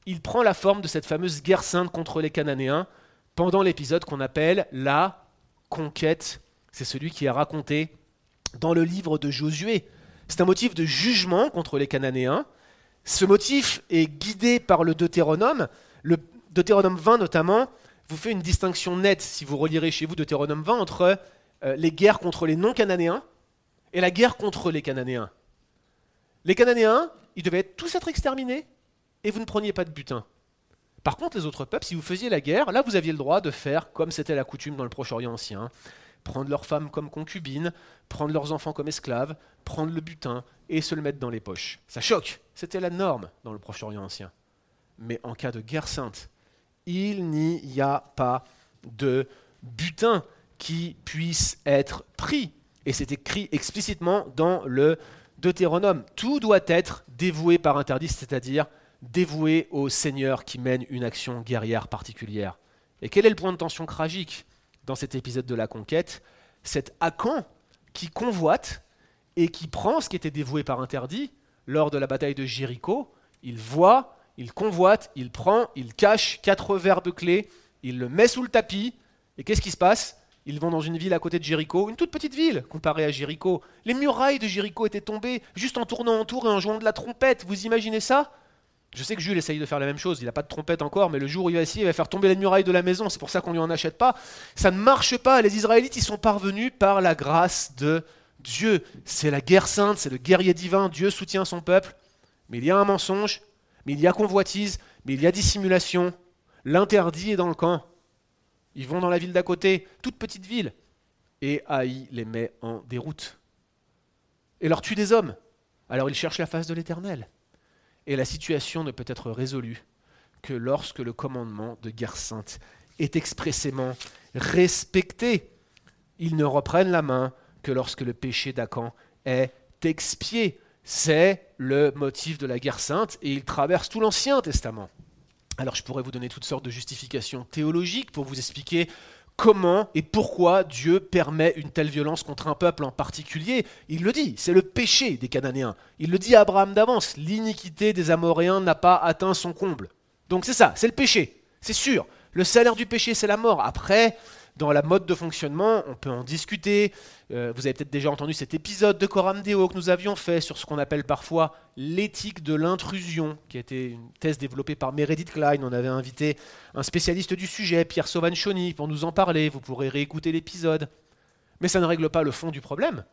il prend la forme de cette fameuse guerre sainte contre les Cananéens pendant l'épisode qu'on appelle la conquête. C'est celui qui est raconté dans le livre de Josué. C'est un motif de jugement contre les Cananéens. Ce motif est guidé par le Deutéronome. Le Deutéronome 20 notamment vous fait une distinction nette, si vous relirez chez vous Deutéronome 20, entre euh, les guerres contre les non-Cananéens et la guerre contre les Cananéens. Les Cananéens, ils devaient tous être exterminés et vous ne preniez pas de butin. Par contre, les autres peuples, si vous faisiez la guerre, là vous aviez le droit de faire comme c'était la coutume dans le Proche-Orient ancien, prendre leurs femmes comme concubines, prendre leurs enfants comme esclaves, prendre le butin et se le mettre dans les poches. Ça choque, c'était la norme dans le Proche-Orient ancien. Mais en cas de guerre sainte, il n'y a pas de butin qui puisse être pris. Et c'est écrit explicitement dans le Deutéronome. Tout doit être dévoué par interdit, c'est-à-dire dévoué au Seigneur qui mène une action guerrière particulière. Et quel est le point de tension tragique? Dans cet épisode de la conquête, cet Akan qui convoite et qui prend ce qui était dévoué par interdit lors de la bataille de Jéricho, il voit, il convoite, il prend, il cache quatre verbes clés, il le met sous le tapis, et qu'est-ce qui se passe? Ils vont dans une ville à côté de Jéricho, une toute petite ville comparée à Jéricho. Les murailles de Jéricho étaient tombées juste en tournant en tour et en jouant de la trompette, vous imaginez ça? Je sais que Jules essaye de faire la même chose, il n'a pas de trompette encore, mais le jour où il va essayer, il va faire tomber les murailles de la maison, c'est pour ça qu'on ne lui en achète pas. Ça ne marche pas, les Israélites, ils sont parvenus par la grâce de Dieu. C'est la guerre sainte, c'est le guerrier divin, Dieu soutient son peuple. Mais il y a un mensonge, mais il y a convoitise, mais il y a dissimulation. L'interdit est dans le camp. Ils vont dans la ville d'à côté, toute petite ville, et Haï les met en déroute. Et leur tue des hommes. Alors ils cherchent la face de l'Éternel. Et la situation ne peut être résolue que lorsque le commandement de guerre sainte est expressément respecté. Ils ne reprennent la main que lorsque le péché d'Acan est expié. C'est le motif de la guerre sainte et il traverse tout l'Ancien Testament. Alors je pourrais vous donner toutes sortes de justifications théologiques pour vous expliquer comment et pourquoi Dieu permet une telle violence contre un peuple en particulier. Il le dit, c'est le péché des Cananéens. Il le dit à Abraham d'avance, l'iniquité des Amoréens n'a pas atteint son comble. Donc c'est ça, c'est le péché, c'est sûr. Le salaire du péché, c'est la mort. Après, dans la mode de fonctionnement, on peut en discuter. Euh, vous avez peut-être déjà entendu cet épisode de Coram Deo que nous avions fait sur ce qu'on appelle parfois l'éthique de l'intrusion, qui a été une thèse développée par Meredith Klein. On avait invité un spécialiste du sujet, Pierre Sauvanchoni, pour nous en parler. Vous pourrez réécouter l'épisode. Mais ça ne règle pas le fond du problème,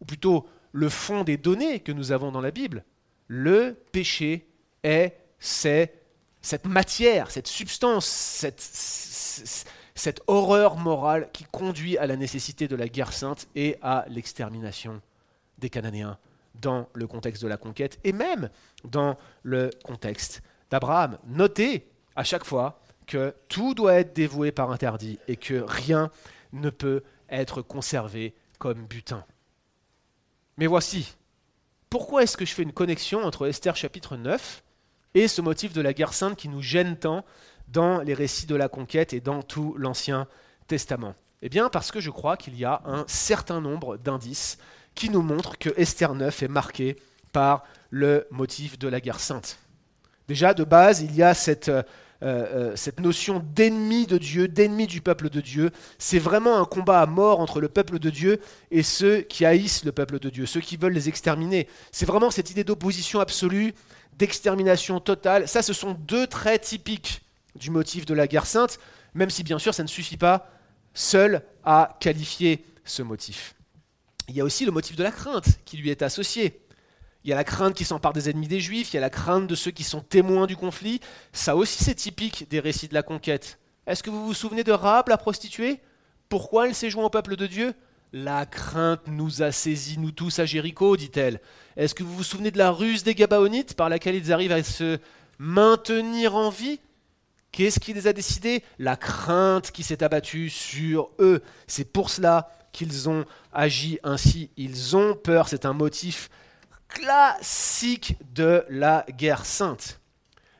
ou plutôt le fond des données que nous avons dans la Bible. Le péché est, c'est cette matière, cette substance, cette cette horreur morale qui conduit à la nécessité de la guerre sainte et à l'extermination des Cananéens dans le contexte de la conquête et même dans le contexte d'Abraham. Notez à chaque fois que tout doit être dévoué par interdit et que rien ne peut être conservé comme butin. Mais voici, pourquoi est-ce que je fais une connexion entre Esther chapitre 9 et ce motif de la guerre sainte qui nous gêne tant dans les récits de la conquête et dans tout l'Ancien Testament Eh bien parce que je crois qu'il y a un certain nombre d'indices qui nous montrent que Esther 9 est marqué par le motif de la guerre sainte. Déjà, de base, il y a cette, euh, euh, cette notion d'ennemi de Dieu, d'ennemi du peuple de Dieu. C'est vraiment un combat à mort entre le peuple de Dieu et ceux qui haïssent le peuple de Dieu, ceux qui veulent les exterminer. C'est vraiment cette idée d'opposition absolue, d'extermination totale. Ça, ce sont deux traits typiques du motif de la guerre sainte, même si bien sûr ça ne suffit pas seul à qualifier ce motif. Il y a aussi le motif de la crainte qui lui est associé. Il y a la crainte qui s'empare des ennemis des Juifs, il y a la crainte de ceux qui sont témoins du conflit. Ça aussi, c'est typique des récits de la conquête. Est-ce que vous vous souvenez de Rahab, la prostituée? Pourquoi elle s'est jointe au peuple de Dieu? La crainte nous a saisis, nous tous, à Jéricho, dit-elle. Est-ce que vous vous souvenez de la ruse des Gabaonites par laquelle ils arrivent à se maintenir en vie? Qu'est-ce qui les a décidés? La crainte qui s'est abattue sur eux. C'est pour cela qu'ils ont agi ainsi. Ils ont peur. C'est un motif classique de la guerre sainte.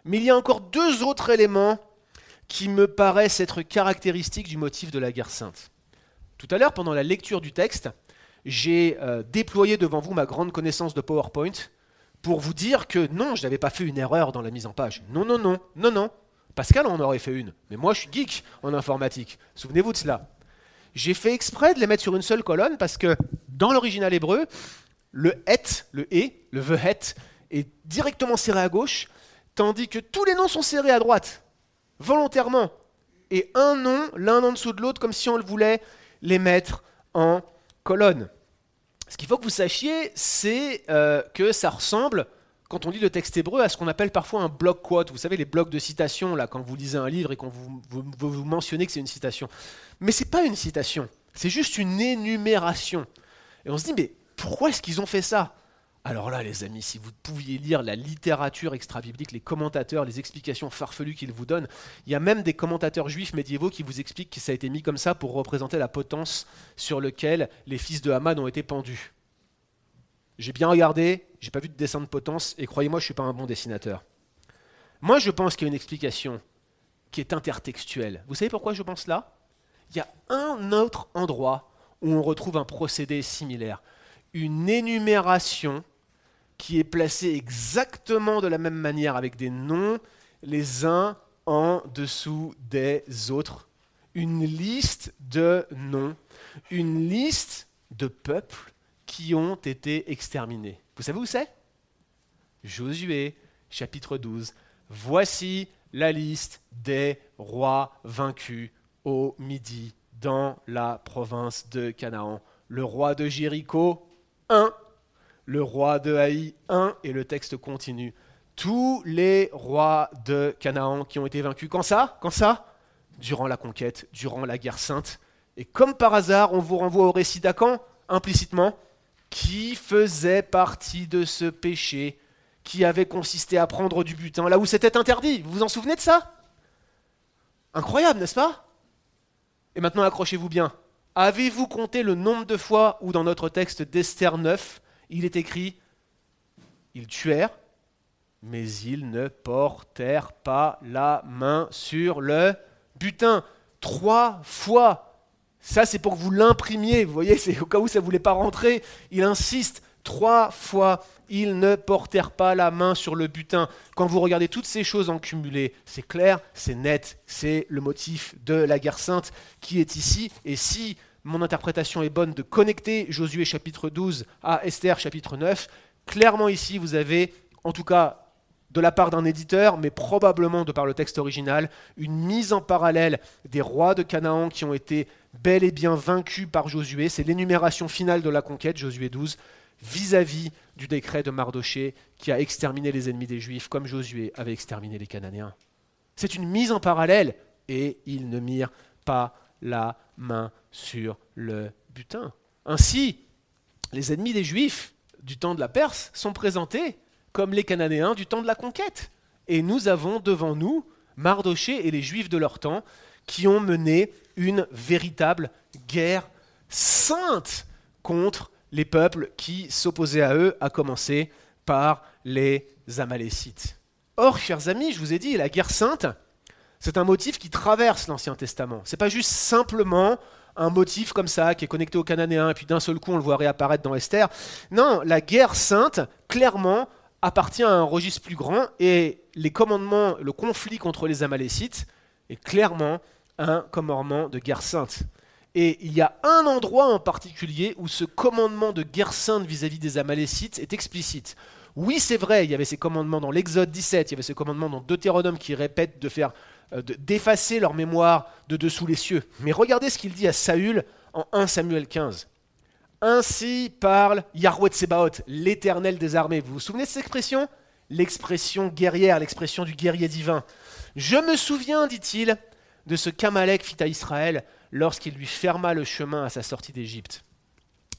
Mais il y a encore deux autres éléments qui me paraissent être caractéristiques du motif de la guerre sainte. Tout à l'heure, pendant la lecture du texte, j'ai euh, déployé devant vous ma grande connaissance de PowerPoint pour vous dire que non, je n'avais pas fait une erreur dans la mise en page. Non, non, non, non, non. Pascal en aurait fait une. Mais moi, je suis geek en informatique. Souvenez-vous de cela. J'ai fait exprès de les mettre sur une seule colonne parce que dans l'original hébreu, le het, le et, le the het, est directement serré à gauche, tandis que tous les noms sont serrés à droite, volontairement. Et un nom, l'un en dessous de l'autre, comme si on le voulait les mettre en colonne. Ce qu'il faut que vous sachiez, c'est euh, que ça ressemble, quand on lit le texte hébreu, à ce qu'on appelle parfois un bloc quote. Vous savez, les blocs de citation, là, quand vous lisez un livre et qu'on vous, vous, vous mentionnez que c'est une citation. Mais ce n'est pas une citation, c'est juste une énumération. Et on se dit, mais pourquoi est-ce qu'ils ont fait ça? Alors là, les amis, si vous pouviez lire la littérature extra-biblique, les commentateurs, les explications farfelues qu'ils vous donnent, il y a même des commentateurs juifs médiévaux qui vous expliquent que ça a été mis comme ça pour représenter la potence sur laquelle les fils de Haman ont été pendus. J'ai bien regardé, j'ai pas vu de dessin de potence, et croyez-moi, je suis pas un bon dessinateur. Moi, je pense qu'il y a une explication qui est intertextuelle. Vous savez pourquoi je pense là? Il y a un autre endroit où on retrouve un procédé similaire une énumération qui est placée exactement de la même manière avec des noms les uns en dessous des autres. Une liste de noms, une liste de peuples qui ont été exterminés. Vous savez où c'est? Josué, chapitre 12. Voici la liste des rois vaincus au midi dans la province de Canaan. Le roi de Jéricho, 1, le roi de Haï 1, et le texte continue. Tous les rois de Canaan qui ont été vaincus. Quand ça? Quand ça? Durant la conquête, durant la guerre sainte. Et comme par hasard, on vous renvoie au récit d'Acan, implicitement, qui faisait partie de ce péché qui avait consisté à prendre du butin là où c'était interdit. Vous vous en souvenez de ça? Incroyable, n'est-ce pas? Et maintenant, accrochez-vous bien. Avez-vous compté le nombre de fois où dans notre texte d'Esther 9, il est écrit Ils tuèrent, mais ils ne portèrent pas la main sur le butin. Trois fois. Ça, c'est pour que vous l'imprimiez. Vous voyez, c'est au cas où ça ne voulait pas rentrer. Il insiste trois fois ils ne portèrent pas la main sur le butin. Quand vous regardez toutes ces choses en cumulé, c'est clair, c'est net, c'est le motif de la guerre sainte qui est ici. Et si mon interprétation est bonne de connecter Josué chapitre 12 à Esther chapitre 9, clairement ici vous avez, en tout cas de la part d'un éditeur, mais probablement de par le texte original, une mise en parallèle des rois de Canaan qui ont été bel et bien vaincus par Josué. C'est l'énumération finale de la conquête, Josué 12, vis-à-vis du décret de Mardoché qui a exterminé les ennemis des Juifs comme Josué avait exterminé les Cananéens. C'est une mise en parallèle et ils ne mirent pas la main sur le butin. Ainsi, les ennemis des Juifs du temps de la Perse sont présentés comme les Cananéens du temps de la conquête. Et nous avons devant nous Mardoché et les Juifs de leur temps qui ont mené une véritable guerre sainte contre les peuples qui s'opposaient à eux, à commencer par les Amalécites. Or, chers amis, je vous ai dit, la guerre sainte, c'est un motif qui traverse l'Ancien Testament. C'est pas juste simplement un motif comme ça qui est connecté aux Cananéens et puis d'un seul coup on le voit réapparaître dans Esther. Non, la guerre sainte, clairement, appartient à un registre plus grand et les commandements, le conflit contre les Amalécites est clairement un commandement de guerre sainte. Et il y a un endroit en particulier où ce commandement de guerre sainte vis-à-vis des Amalécites est explicite. Oui, c'est vrai, il y avait ces commandements dans l'Exode 17, il y avait ces commandements dans Deutéronome qui répètent de faire euh, d'effacer leur mémoire de dessous les cieux. Mais regardez ce qu'il dit à Saül en 1 Samuel 15. Ainsi parle Yahweh Tsebaot, l'éternel des armées. Vous vous souvenez de cette expression? L'expression guerrière, l'expression du guerrier divin. Je me souviens, dit-il, de ce qu'Amalek fit à Israël lorsqu'il lui ferma le chemin à sa sortie d'Égypte.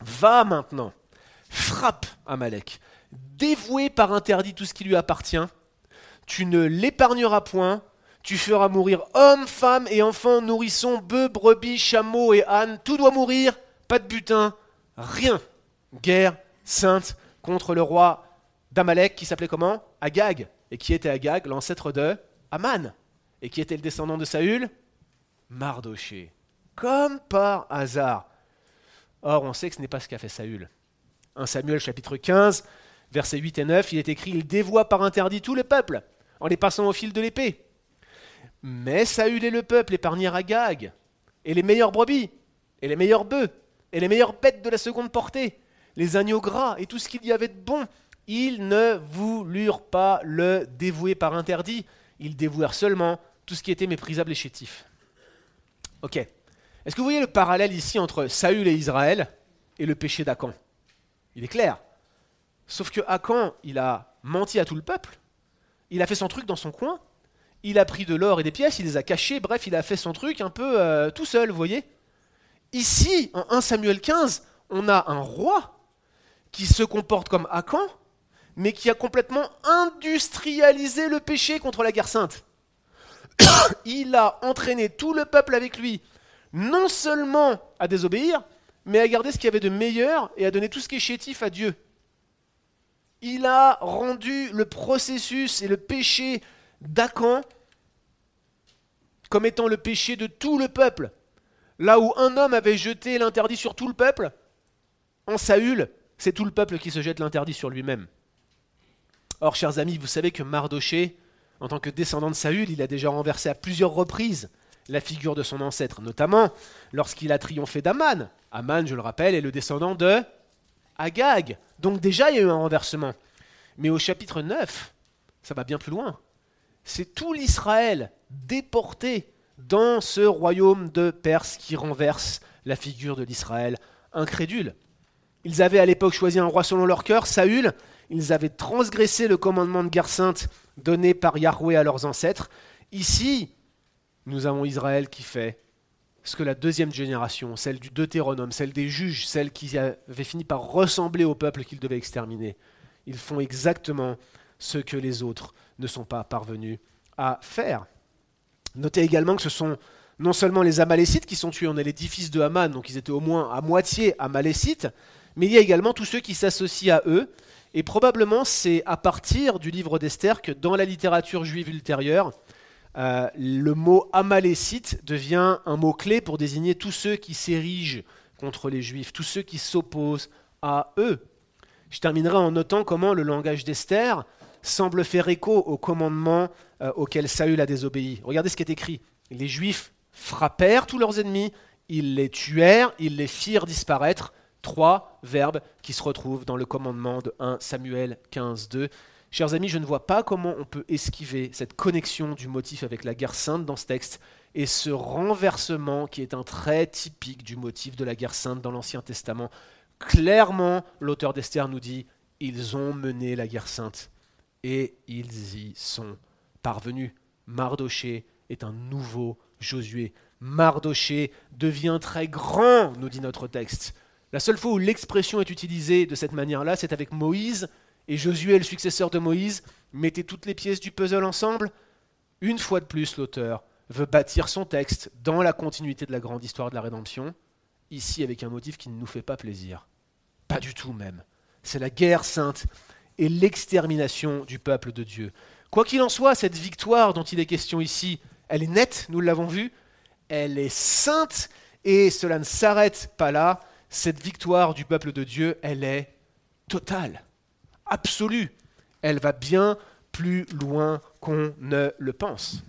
Va maintenant, frappe Amalek, dévoué par interdit tout ce qui lui appartient, tu ne l'épargneras point, tu feras mourir hommes, femmes et enfants, nourrissons, bœufs, brebis, chameaux et ânes, tout doit mourir, pas de butin, rien. Guerre sainte contre le roi d'Amalek qui s'appelait comment? Agag, et qui était Agag, l'ancêtre de Aman, et qui était le descendant de Saül? Mardoché. Comme par hasard. Or, on sait que ce n'est pas ce qu'a fait Saül. 1 Samuel chapitre 15, versets 8 et 9, il est écrit Il dévoie par interdit tout le peuple, en les passant au fil de l'épée. Mais Saül et le peuple épargnèrent Agag, et les meilleures brebis, et les meilleurs bœufs, et les meilleures bêtes de la seconde portée, les agneaux gras et tout ce qu'il y avait de bon. Ils ne voulurent pas le dévouer par interdit, ils dévouèrent seulement tout ce qui était méprisable et chétif. Ok. Est-ce que vous voyez le parallèle ici entre Saül et Israël et le péché d'Acan? Il est clair. Sauf que Acan, il a menti à tout le peuple, il a fait son truc dans son coin, il a pris de l'or et des pièces, il les a cachés, bref, il a fait son truc un peu euh, tout seul, vous voyez Ici, en 1 Samuel 15, on a un roi qui se comporte comme Akan, mais qui a complètement industrialisé le péché contre la guerre sainte. <coughs> il a entraîné tout le peuple avec lui, non seulement à désobéir, mais à garder ce qu'il y avait de meilleur et à donner tout ce qui est chétif à Dieu. Il a rendu le processus et le péché d'Acan comme étant le péché de tout le peuple. Là où un homme avait jeté l'interdit sur tout le peuple, en Saül, c'est tout le peuple qui se jette l'interdit sur lui-même. Or, chers amis, vous savez que Mardoché, en tant que descendant de Saül, il a déjà renversé à plusieurs reprises la figure de son ancêtre, notamment lorsqu'il a triomphé d'Aman. Aman, je le rappelle, est le descendant de Agag. Donc déjà, il y a eu un renversement. Mais au chapitre 9, ça va bien plus loin c'est tout l'Israël déporté dans ce royaume de Perse qui renverse la figure de l'Israël incrédule. Ils avaient à l'époque choisi un roi selon leur cœur, Saül. Ils avaient transgressé le commandement de guerre sainte donné par Yahweh à leurs ancêtres. Ici, nous avons Israël qui fait ce que la deuxième génération, celle du Deutéronome, celle des juges, celle qui avait fini par ressembler au peuple qu'ils devaient exterminer. Ils font exactement ce que les autres ne sont pas parvenus à faire. Notez également que ce sont non seulement les Amalécites qui sont tués, on est les fils de Haman, donc ils étaient au moins à moitié Amalécites, mais il y a également tous ceux qui s'associent à eux, et probablement c'est à partir du livre d'Esther que dans la littérature juive ultérieure, euh, le mot Amalécite devient un mot-clé pour désigner tous ceux qui s'érigent contre les Juifs, tous ceux qui s'opposent à eux. Je terminerai en notant comment le langage d'Esther semble faire écho au commandement euh, auquel Saül a désobéi. Regardez ce qui est écrit. Les Juifs frappèrent tous leurs ennemis, ils les tuèrent, ils les firent disparaître. Trois verbes qui se retrouvent dans le commandement de 1 Samuel 15, 2. Chers amis, je ne vois pas comment on peut esquiver cette connexion du motif avec la guerre sainte dans ce texte et ce renversement qui est un trait typique du motif de la guerre sainte dans l'Ancien Testament. Clairement, l'auteur d'Esther nous dit, ils ont mené la guerre sainte et ils y sont parvenus. Mardoché est un nouveau Josué. Mardoché devient très grand, nous dit notre texte. La seule fois où l'expression est utilisée de cette manière-là, c'est avec Moïse, et Josué est le successeur de Moïse. Mettez toutes les pièces du puzzle ensemble. Une fois de plus, l'auteur veut bâtir son texte dans la continuité de la grande histoire de la rédemption, ici avec un motif qui ne nous fait pas plaisir. Pas du tout même. C'est la guerre sainte et l'extermination du peuple de Dieu. Quoi qu'il en soit, cette victoire dont il est question ici, elle est nette, nous l'avons vu, elle est sainte et cela ne s'arrête pas là. Cette victoire du peuple de Dieu, elle est totale, absolue. Elle va bien plus loin qu'on ne le pense.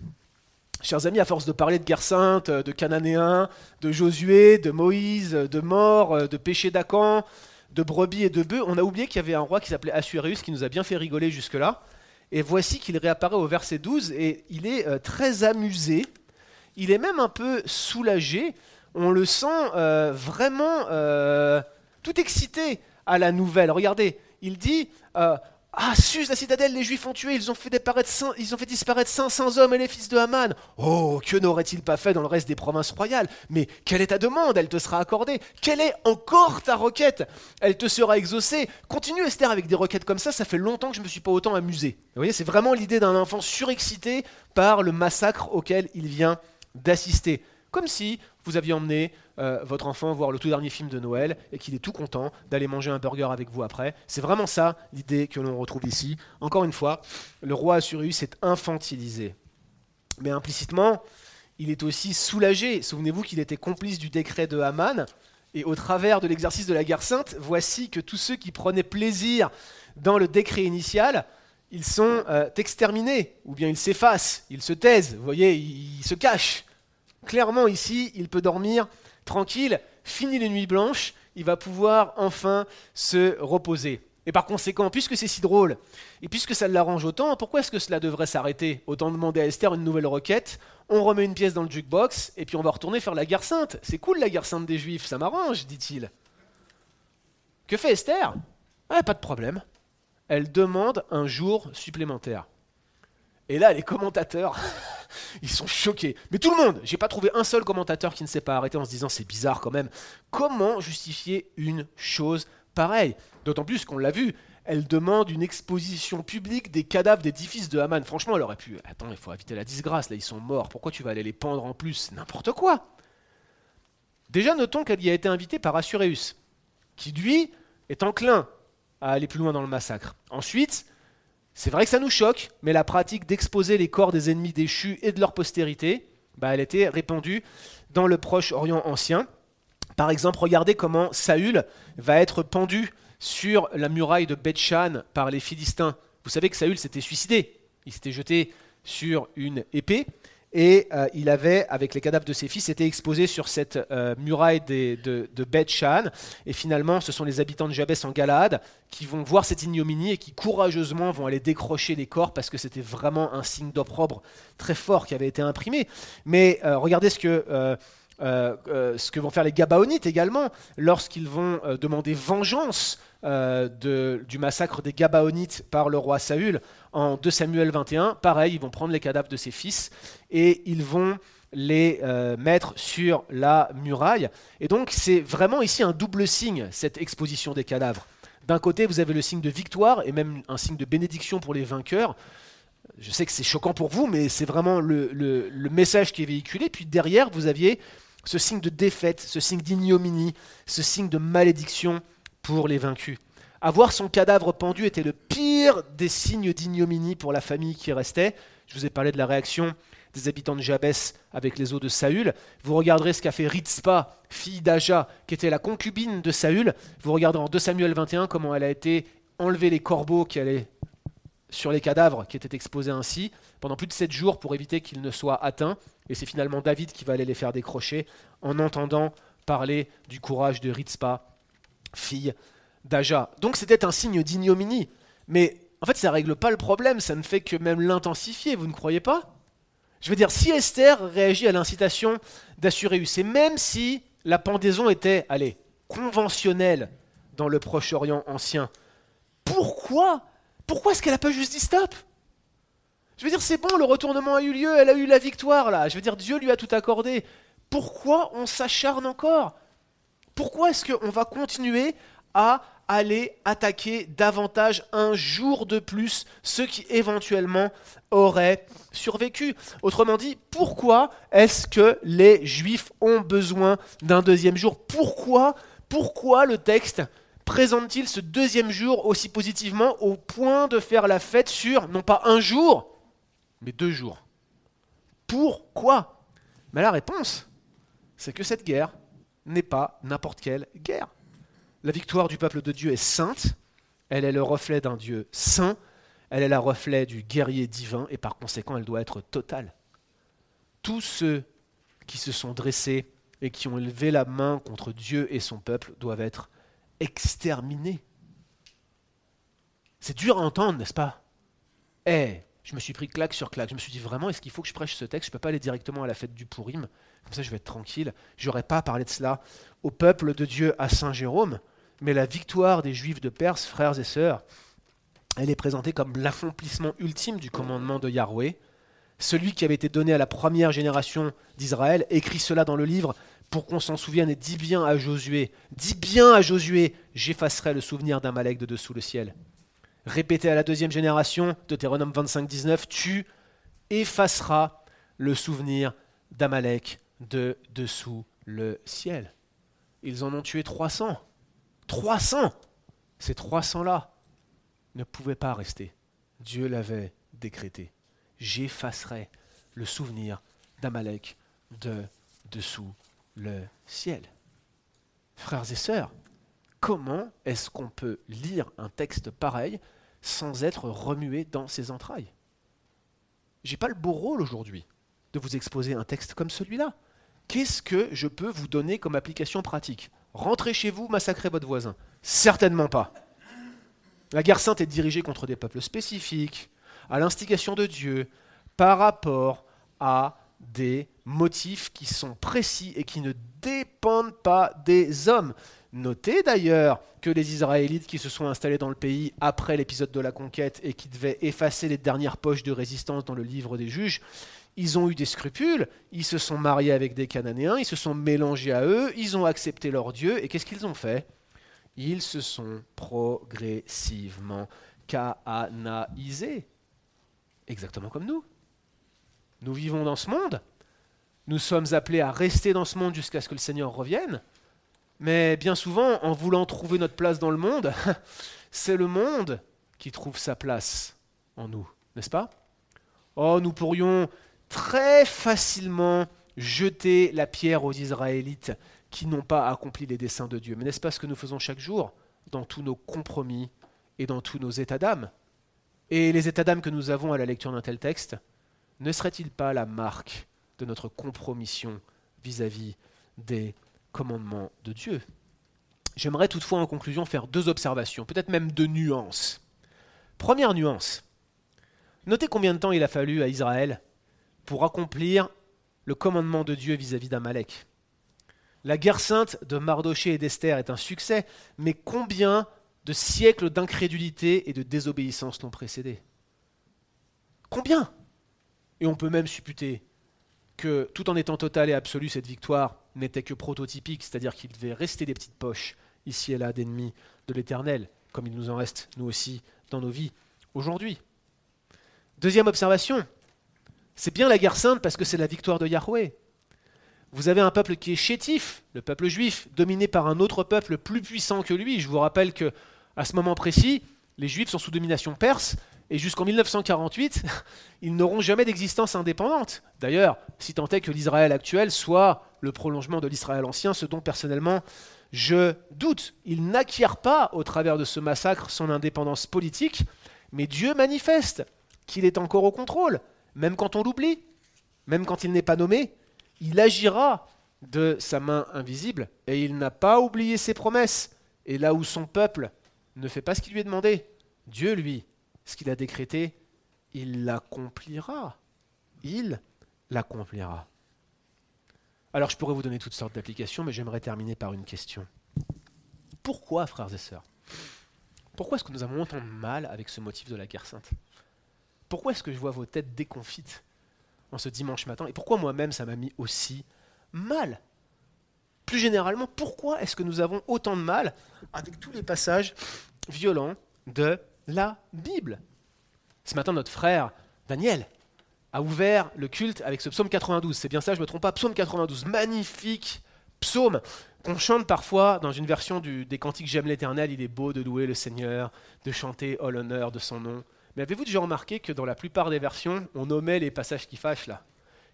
Chers amis, à force de parler de guerre sainte, de Cananéens, de Josué, de Moïse, de mort, de péché d'Acan, de brebis et de bœufs, on a oublié qu'il y avait un roi qui s'appelait Assuérus qui nous a bien fait rigoler jusque-là. Et voici qu'il réapparaît au verset 12 et il est euh, très amusé. Il est même un peu soulagé. On le sent euh, vraiment euh, tout excité à la nouvelle. Regardez, il dit ah, Sus, la citadelle, les Juifs ont tué, ils ont fait, ils ont fait disparaître 500 hommes et les fils de Haman. Oh, que n'aurait-il pas fait dans le reste des provinces royales? Mais quelle est ta demande? Elle te sera accordée. Quelle est encore ta requête? Elle te sera exaucée. Continue Esther avec des requêtes comme ça, ça fait longtemps que je ne me suis pas autant amusé. Vous voyez, c'est vraiment l'idée d'un enfant surexcité par le massacre auquel il vient d'assister. Comme si vous aviez emmené euh, votre enfant voir le tout dernier film de Noël et qu'il est tout content d'aller manger un burger avec vous après. C'est vraiment ça l'idée que l'on retrouve ici. Encore une fois, le roi Assuérus est infantilisé. Mais implicitement, il est aussi soulagé. Souvenez-vous qu'il était complice du décret de Haman. Et au travers de l'exercice de la guerre sainte, voici que tous ceux qui prenaient plaisir dans le décret initial, ils sont euh, exterminés, ou bien ils s'effacent, ils se taisent, vous voyez, ils se cachent. Clairement ici, il peut dormir tranquille, fini les nuits blanches, il va pouvoir enfin se reposer. Et par conséquent, puisque c'est si drôle, et puisque ça l'arrange autant, pourquoi est-ce que cela devrait s'arrêter? Autant demander à Esther une nouvelle requête, on remet une pièce dans le jukebox, et puis on va retourner faire la guerre sainte. C'est cool la guerre sainte des Juifs, ça m'arrange, dit-il. Que fait Esther? Ah, Pas de problème. Elle demande un jour supplémentaire. Et là, les commentateurs, <laughs> ils sont choqués. Mais tout le monde, j'ai pas trouvé un seul commentateur qui ne s'est pas arrêté en se disant c'est bizarre quand même. Comment justifier une chose pareille? D'autant plus qu'on l'a vu, elle demande une exposition publique des cadavres des de Haman. Franchement, elle aurait pu. Attends, il faut éviter la disgrâce, là, ils sont morts. Pourquoi tu vas aller les pendre en plus? N'importe quoi Déjà, notons qu'elle y a été invitée par Assuréus, qui lui est enclin à aller plus loin dans le massacre. Ensuite, c'est vrai que ça nous choque, mais la pratique d'exposer les corps des ennemis déchus et de leur postérité, bah, elle était répandue dans le Proche-Orient ancien. Par exemple, regardez comment Saül va être pendu sur la muraille de Bethshan par les Philistins. Vous savez que Saül s'était suicidé. Il s'était jeté sur une épée et euh, il avait, avec les cadavres de ses fils, été exposé sur cette euh, muraille de, de Beth Shan. Et finalement, ce sont les habitants de Jabès en Galade qui vont voir cette ignominie et qui courageusement vont aller décrocher les corps parce que c'était vraiment un signe d'opprobre très fort qui avait été imprimé. Mais euh, regardez ce que ce que vont faire les Gabaonites également, lorsqu'ils vont demander vengeance du massacre des Gabaonites par le roi Saül en 2 Samuel 21. Pareil, ils vont prendre les cadavres de ses fils et ils vont les mettre sur la muraille. Et donc c'est vraiment ici un double signe, cette exposition des cadavres. D'un côté, vous avez le signe de victoire et même un signe de bénédiction pour les vainqueurs. Je sais que c'est choquant pour vous, mais c'est vraiment le, le, message qui est véhiculé. Puis derrière, vous aviez ce signe de défaite, ce signe d'ignominie, ce signe de malédiction pour les vaincus. Avoir son cadavre pendu était le pire des signes d'ignominie pour la famille qui restait. Je vous ai parlé de la réaction des habitants de Jabès avec les eaux de Saül. Vous regarderez ce qu'a fait Ritzpa, fille d'Aja, qui était la concubine de Saül. Vous regarderez en 2 Samuel 21 comment elle a été enlever les corbeaux qui allaient sur les cadavres qui étaient exposés ainsi pendant plus de sept jours pour éviter qu'ils ne soient atteints. Et c'est finalement David qui va aller les faire décrocher en entendant parler du courage de Ritzpa, fille d'Aja. Donc c'était un signe d'ignominie. Mais en fait, ça ne règle pas le problème, ça ne fait que même l'intensifier, vous ne croyez pas? Je veux dire, si Esther réagit à l'incitation d'Assuréus, et même si la pendaison était, allez, conventionnelle dans le Proche-Orient ancien, pourquoi? Pourquoi est-ce qu'elle n'a pas juste dit stop? Je veux dire, c'est bon, le retournement a eu lieu, elle a eu la victoire là. Je veux dire, Dieu lui a tout accordé. Pourquoi on s'acharne encore? Pourquoi est-ce qu'on va continuer à aller attaquer davantage un jour de plus ceux qui éventuellement auraient survécu? Autrement dit, pourquoi est-ce que les Juifs ont besoin d'un deuxième jour? Pourquoi Pourquoi le texte présente-t-il ce deuxième jour aussi positivement au point de faire la fête sur, non pas un jour, mais deux jours? Pourquoi? Mais la réponse, c'est que cette guerre n'est pas n'importe quelle guerre. La victoire du peuple de Dieu est sainte, elle est le reflet d'un Dieu saint, elle est le reflet du guerrier divin, et par conséquent, elle doit être totale. Tous ceux qui se sont dressés et qui ont élevé la main contre Dieu et son peuple doivent être exterminés. C'est dur à entendre, n'est-ce pas? Eh, je me suis pris claque sur claque. Je me suis dit vraiment, est-ce qu'il faut que je prêche ce texte? Je ne peux pas aller directement à la fête du Pourim. Comme ça, je vais être tranquille. Je n'aurais pas parlé de cela au peuple de Dieu à Saint Jérôme. Mais la victoire des Juifs de Perse, frères et sœurs, elle est présentée comme l'accomplissement ultime du commandement de Yahweh. Celui qui avait été donné à la première génération d'Israël écrit cela dans le livre pour qu'on s'en souvienne et dit bien à Josué, dis bien à Josué, j'effacerai le souvenir d'Amalek de dessous le ciel. Répété à la deuxième génération, Deutéronome 25, 19, tu effaceras le souvenir d'Amalek de dessous le ciel. Ils en ont tué 300. 300 Ces 300-là ne pouvaient pas rester. Dieu l'avait décrété. J'effacerai le souvenir d'Amalek de dessous le ciel. Frères et sœurs, comment est-ce qu'on peut lire un texte pareil sans être remué dans ses entrailles? J'ai pas le beau rôle aujourd'hui de vous exposer un texte comme celui-là. Qu'est-ce que je peux vous donner comme application pratique? Rentrez chez vous, massacrez votre voisin. Certainement pas. La guerre sainte est dirigée contre des peuples spécifiques, à l'instigation de Dieu, par rapport à des motifs qui sont précis et qui ne dépendent pas des hommes. Notez d'ailleurs que les Israélites qui se sont installés dans le pays après l'épisode de la conquête et qui devaient effacer les dernières poches de résistance dans le livre des juges, ils ont eu des scrupules, ils se sont mariés avec des Cananéens, ils se sont mélangés à eux, ils ont accepté leur Dieu, et qu'est-ce qu'ils ont fait? Ils se sont progressivement canaïsés. Exactement comme nous. Nous vivons dans ce monde, nous sommes appelés à rester dans ce monde jusqu'à ce que le Seigneur revienne, mais bien souvent, en voulant trouver notre place dans le monde, <laughs> c'est le monde qui trouve sa place en nous, n'est-ce pas? Oh, nous pourrions très facilement jeter la pierre aux Israélites qui n'ont pas accompli les desseins de Dieu. Mais n'est-ce pas ce que nous faisons chaque jour dans tous nos compromis et dans tous nos états d'âme? Et les états d'âme que nous avons à la lecture d'un tel texte, ne serait-il pas la marque de notre compromission vis-à-vis des commandements de Dieu? J'aimerais toutefois en conclusion faire deux observations, peut-être même deux nuances. Première nuance, notez combien de temps il a fallu à Israël pour accomplir le commandement de Dieu vis-à-vis d'Amalek. La guerre sainte de Mardoché et d'Esther est un succès, mais combien de siècles d'incrédulité et de désobéissance l'ont précédé? Combien? Et on peut même supputer que, tout en étant total et absolu, cette victoire n'était que prototypique, c'est-à-dire qu'il devait rester des petites poches ici et là d'ennemis de l'Éternel, comme il nous en reste, nous aussi, dans nos vies aujourd'hui. Deuxième observation, c'est bien la guerre sainte parce que c'est la victoire de Yahweh. Vous avez un peuple qui est chétif, le peuple juif, dominé par un autre peuple plus puissant que lui. Je vous rappelle que à ce moment précis, les Juifs sont sous domination perse et jusqu'en 1948, <laughs> ils n'auront jamais d'existence indépendante. D'ailleurs, si tant est que l'Israël actuel soit le prolongement de l'Israël ancien, ce dont personnellement je doute. Il n'acquiert pas, au travers de ce massacre, son indépendance politique, mais Dieu manifeste qu'il est encore au contrôle même quand on l'oublie, même quand il n'est pas nommé, il agira de sa main invisible et il n'a pas oublié ses promesses. Et là où son peuple ne fait pas ce qu'il lui est demandé, Dieu, lui, ce qu'il a décrété, il l'accomplira. Il l'accomplira. Alors je pourrais vous donner toutes sortes d'applications, mais j'aimerais terminer par une question. Pourquoi, frères et sœurs Pourquoi est-ce que nous avons autant de mal avec ce motif de la guerre sainte? Pourquoi est-ce que je vois vos têtes déconfites en ce dimanche matin Et pourquoi moi-même ça m'a mis aussi mal Plus généralement, pourquoi est-ce que nous avons autant de mal avec tous les passages violents de la Bible Ce matin, notre frère Daniel a ouvert le culte avec ce psaume 92. C'est bien ça, je ne me trompe pas. Psaume 92, magnifique psaume. qu'on chante parfois dans une version des cantiques J'aime l'éternel, il est beau de louer le Seigneur, de chanter oh l'honneur de son nom. Mais avez-vous déjà remarqué que dans la plupart des versions, on nommait les passages qui fâchent là?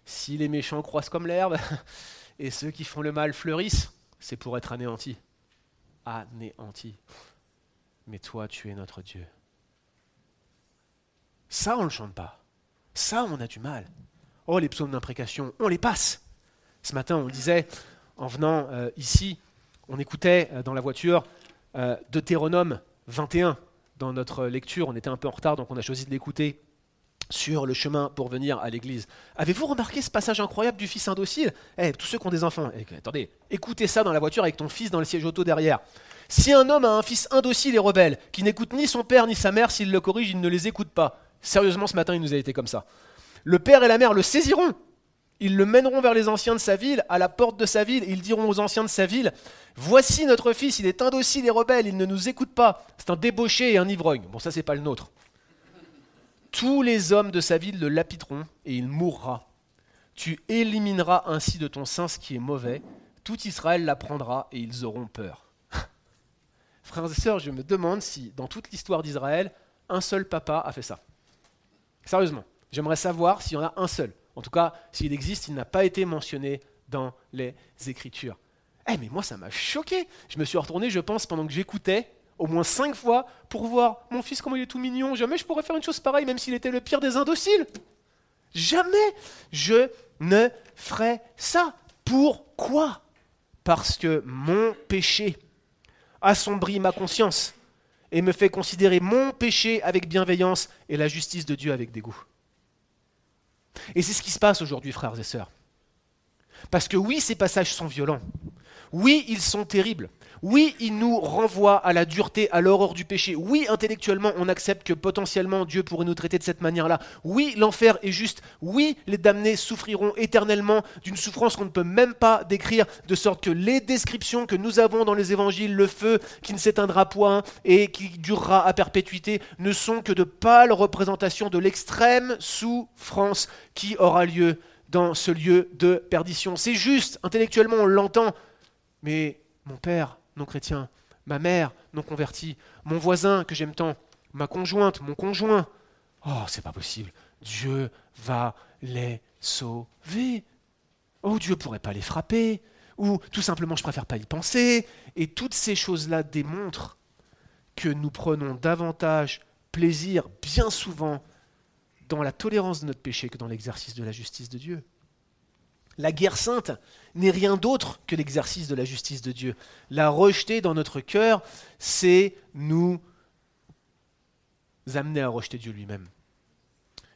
Si les méchants croissent comme l'herbe <laughs> et ceux qui font le mal fleurissent, c'est pour être anéantis. Anéantis. Mais toi, tu es notre Dieu. Ça, on ne le chante pas. Ça, on a du mal. Oh, les psaumes d'imprécation, on les passe. Ce matin, on disait, en venant euh, ici, on écoutait euh, dans la voiture euh, Deutéronome 21 dans notre lecture. On était un peu en retard, donc on a choisi de l'écouter sur le chemin pour venir à l'église. Avez-vous remarqué ce passage incroyable du fils indocile? Eh, tous ceux qui ont des enfants, eh, attendez, écoutez ça dans la voiture avec ton fils dans le siège auto derrière. Si un homme a un fils indocile et rebelle, qui n'écoute ni son père ni sa mère, s'il le corrige, il ne les écoute pas. Sérieusement, ce matin, il nous a été comme ça. Le père et la mère le saisiront. Ils le mèneront vers les anciens de sa ville, à la porte de sa ville, et ils diront aux anciens de sa ville Voici notre fils, il est indocile et rebelle, il ne nous écoute pas. C'est un débauché et un ivrogne. Bon, ça, c'est pas le nôtre. Tous les hommes de sa ville le lapideront, et il mourra. Tu élimineras ainsi de ton sein ce qui est mauvais. Tout Israël l'apprendra, et ils auront peur. <laughs> Frères et sœurs, je me demande si, dans toute l'histoire d'Israël, un seul papa a fait ça. Sérieusement, j'aimerais savoir s'il y en a un seul. En tout cas, s'il existe, il n'a pas été mentionné dans les Écritures. Eh, mais moi, ça m'a choqué. Je me suis retourné, je pense, pendant que j'écoutais, au moins cinq fois, pour voir mon fils, comment il est tout mignon. Jamais je pourrais faire une chose pareille, même s'il était le pire des indociles. Jamais je ne ferais ça. Pourquoi? Parce que mon péché assombrit ma conscience et me fait considérer mon péché avec bienveillance et la justice de Dieu avec dégoût. Et c'est ce qui se passe aujourd'hui, frères et sœurs. Parce que oui, ces passages sont violents. Oui, ils sont terribles. Oui, ils nous renvoient à la dureté, à l'horreur du péché. Oui, intellectuellement, on accepte que potentiellement Dieu pourrait nous traiter de cette manière-là. Oui, l'enfer est juste. Oui, les damnés souffriront éternellement d'une souffrance qu'on ne peut même pas décrire, de sorte que les descriptions que nous avons dans les évangiles, le feu qui ne s'éteindra point et qui durera à perpétuité, ne sont que de pâles représentations de l'extrême souffrance qui aura lieu dans ce lieu de perdition. C'est juste, intellectuellement on l'entend, mais mon père non chrétien, ma mère non convertie, mon voisin que j'aime tant, ma conjointe, mon conjoint. Oh, c'est pas possible. Dieu va les sauver. Oh, Dieu pourrait pas les frapper. Ou tout simplement, je préfère pas y penser. Et toutes ces choses-là démontrent que nous prenons davantage plaisir, bien souvent, dans la tolérance de notre péché que dans l'exercice de la justice de Dieu. La guerre sainte n'est rien d'autre que l'exercice de la justice de Dieu. La rejeter dans notre cœur, c'est nous amener à rejeter Dieu lui-même.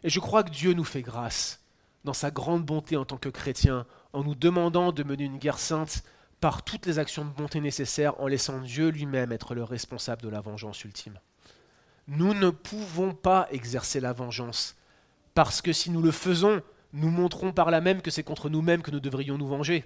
Et je crois que Dieu nous fait grâce dans sa grande bonté en tant que chrétien, en nous demandant de mener une guerre sainte par toutes les actions de bonté nécessaires, en laissant Dieu lui-même être le responsable de la vengeance ultime. Nous ne pouvons pas exercer la vengeance, parce que si nous le faisons, nous montrons par là même que c'est contre nous-mêmes que nous devrions nous venger.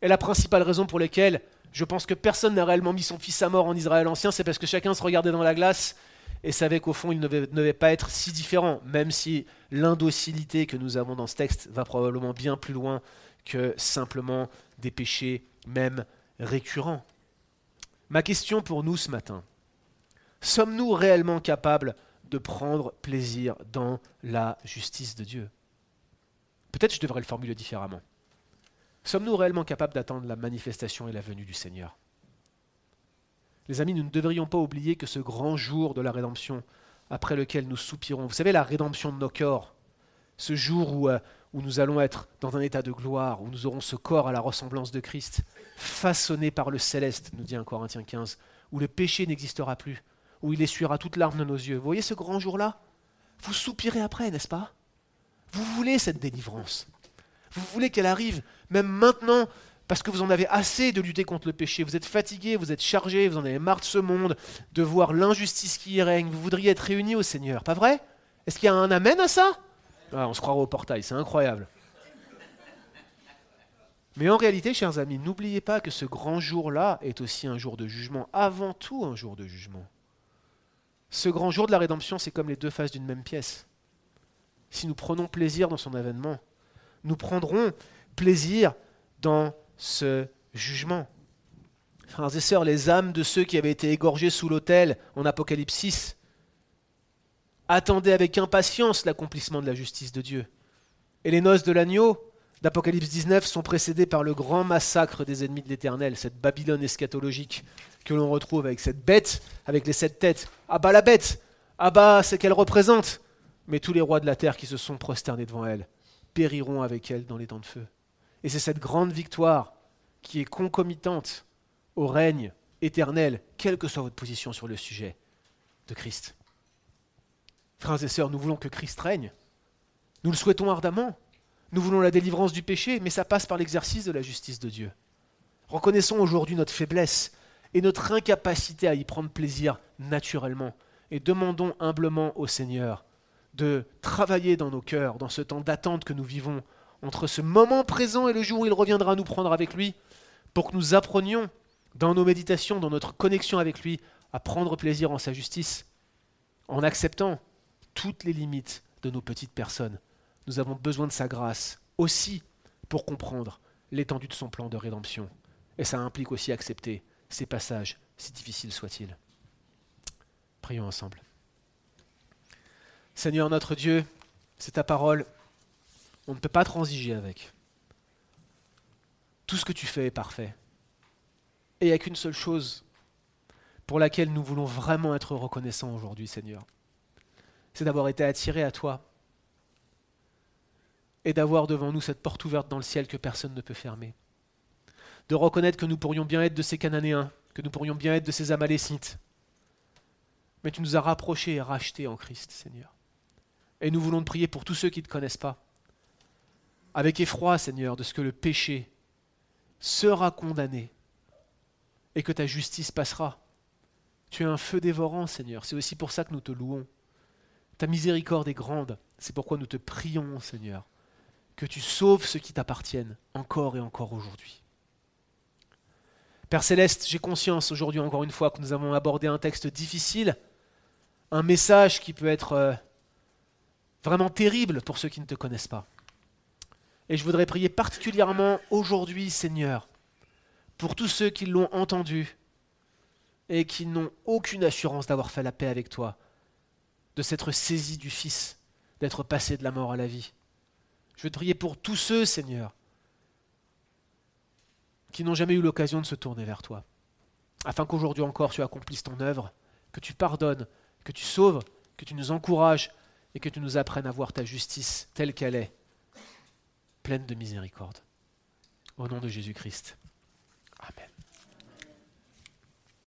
Et la principale raison pour laquelle je pense que personne n'a réellement mis son fils à mort en Israël ancien, c'est parce que chacun se regardait dans la glace et savait qu'au fond il ne devait, pas être si différent, même si l'indocilité que nous avons dans ce texte va probablement bien plus loin que simplement des péchés, même récurrents. Ma question pour nous ce matin, sommes-nous réellement capables de prendre plaisir dans la justice de Dieu? Peut-être je devrais le formuler différemment. Sommes-nous réellement capables d'attendre la manifestation et la venue du Seigneur? Les amis, nous ne devrions pas oublier que ce grand jour de la rédemption, après lequel nous soupirons, vous savez, la rédemption de nos corps, ce jour où, euh, nous allons être dans un état de gloire, où nous aurons ce corps à la ressemblance de Christ, façonné par le céleste, nous dit un Corinthiens 15, où le péché n'existera plus, où il essuiera toute larme de nos yeux. Vous voyez ce grand jour-là? Vous soupirez après, n'est-ce pas? Vous voulez cette délivrance. Vous voulez qu'elle arrive même maintenant parce que vous en avez assez de lutter contre le péché. Vous êtes fatigué, vous êtes chargé, vous en avez marre de ce monde, de voir l'injustice qui y règne. Vous voudriez être réunis au Seigneur, pas vrai? Est-ce qu'il y a un amen à ça? Ah, On se croira au portail, c'est incroyable. Mais en réalité, chers amis, n'oubliez pas que ce grand jour-là est aussi un jour de jugement, avant tout un jour de jugement. Ce grand jour de la rédemption, c'est comme les deux faces d'une même pièce si nous prenons plaisir dans son avènement. Nous prendrons plaisir dans ce jugement. Frères et sœurs, les âmes de ceux qui avaient été égorgés sous l'autel en Apocalypse 6 attendaient avec impatience l'accomplissement de la justice de Dieu. Et les noces de l'agneau d'Apocalypse 19 sont précédées par le grand massacre des ennemis de l'Éternel, cette Babylone eschatologique que l'on retrouve avec cette bête, avec les sept têtes. Ah bah la bête Ah bah c'est qu'elle représente Mais tous les rois de la terre qui se sont prosternés devant elle périront avec elle dans les temps de feu. Et c'est cette grande victoire qui est concomitante au règne éternel, quelle que soit votre position sur le sujet de Christ. Frères et sœurs, nous voulons que Christ règne. Nous le souhaitons ardemment. Nous voulons la délivrance du péché, mais ça passe par l'exercice de la justice de Dieu. Reconnaissons aujourd'hui notre faiblesse et notre incapacité à y prendre plaisir naturellement, et demandons humblement au Seigneur de travailler dans nos cœurs, dans ce temps d'attente que nous vivons, entre ce moment présent et le jour où il reviendra nous prendre avec lui, pour que nous apprenions dans nos méditations, dans notre connexion avec lui, à prendre plaisir en sa justice, en acceptant toutes les limites de nos petites personnes. Nous avons besoin de sa grâce aussi pour comprendre l'étendue de son plan de rédemption. Et ça implique aussi accepter ces passages, si difficiles soient-ils. Prions ensemble. Seigneur notre Dieu, c'est ta parole, on ne peut pas transiger avec. Tout ce que tu fais est parfait. Et il n'y a qu'une seule chose pour laquelle nous voulons vraiment être reconnaissants aujourd'hui, Seigneur. C'est d'avoir été attirés à toi et d'avoir devant nous cette porte ouverte dans le ciel que personne ne peut fermer. De reconnaître que nous pourrions bien être de ces Cananéens, que nous pourrions bien être de ces Amalécites. Mais tu nous as rapprochés et rachetés en Christ, Seigneur. Et nous voulons te prier pour tous ceux qui ne te connaissent pas. Avec effroi, Seigneur, de ce que le péché sera condamné et que ta justice passera. Tu es un feu dévorant, Seigneur. C'est aussi pour ça que nous te louons. Ta miséricorde est grande. C'est pourquoi nous te prions, Seigneur, que tu sauves ceux qui t'appartiennent encore et encore aujourd'hui. Père céleste, j'ai conscience aujourd'hui encore une fois que nous avons abordé un texte difficile, un message qui peut être euh, vraiment terrible pour ceux qui ne te connaissent pas. Et je voudrais prier particulièrement aujourd'hui, Seigneur, pour tous ceux qui l'ont entendu et qui n'ont aucune assurance d'avoir fait la paix avec toi, de s'être saisis du Fils, d'être passés de la mort à la vie. Je veux te prier pour tous ceux, Seigneur, qui n'ont jamais eu l'occasion de se tourner vers toi, afin qu'aujourd'hui encore tu accomplisses ton œuvre, que tu pardonnes, que tu sauves, que tu nous encourages et que tu nous apprennes à voir ta justice telle qu'elle est, pleine de miséricorde. Au nom de Jésus-Christ. Amen.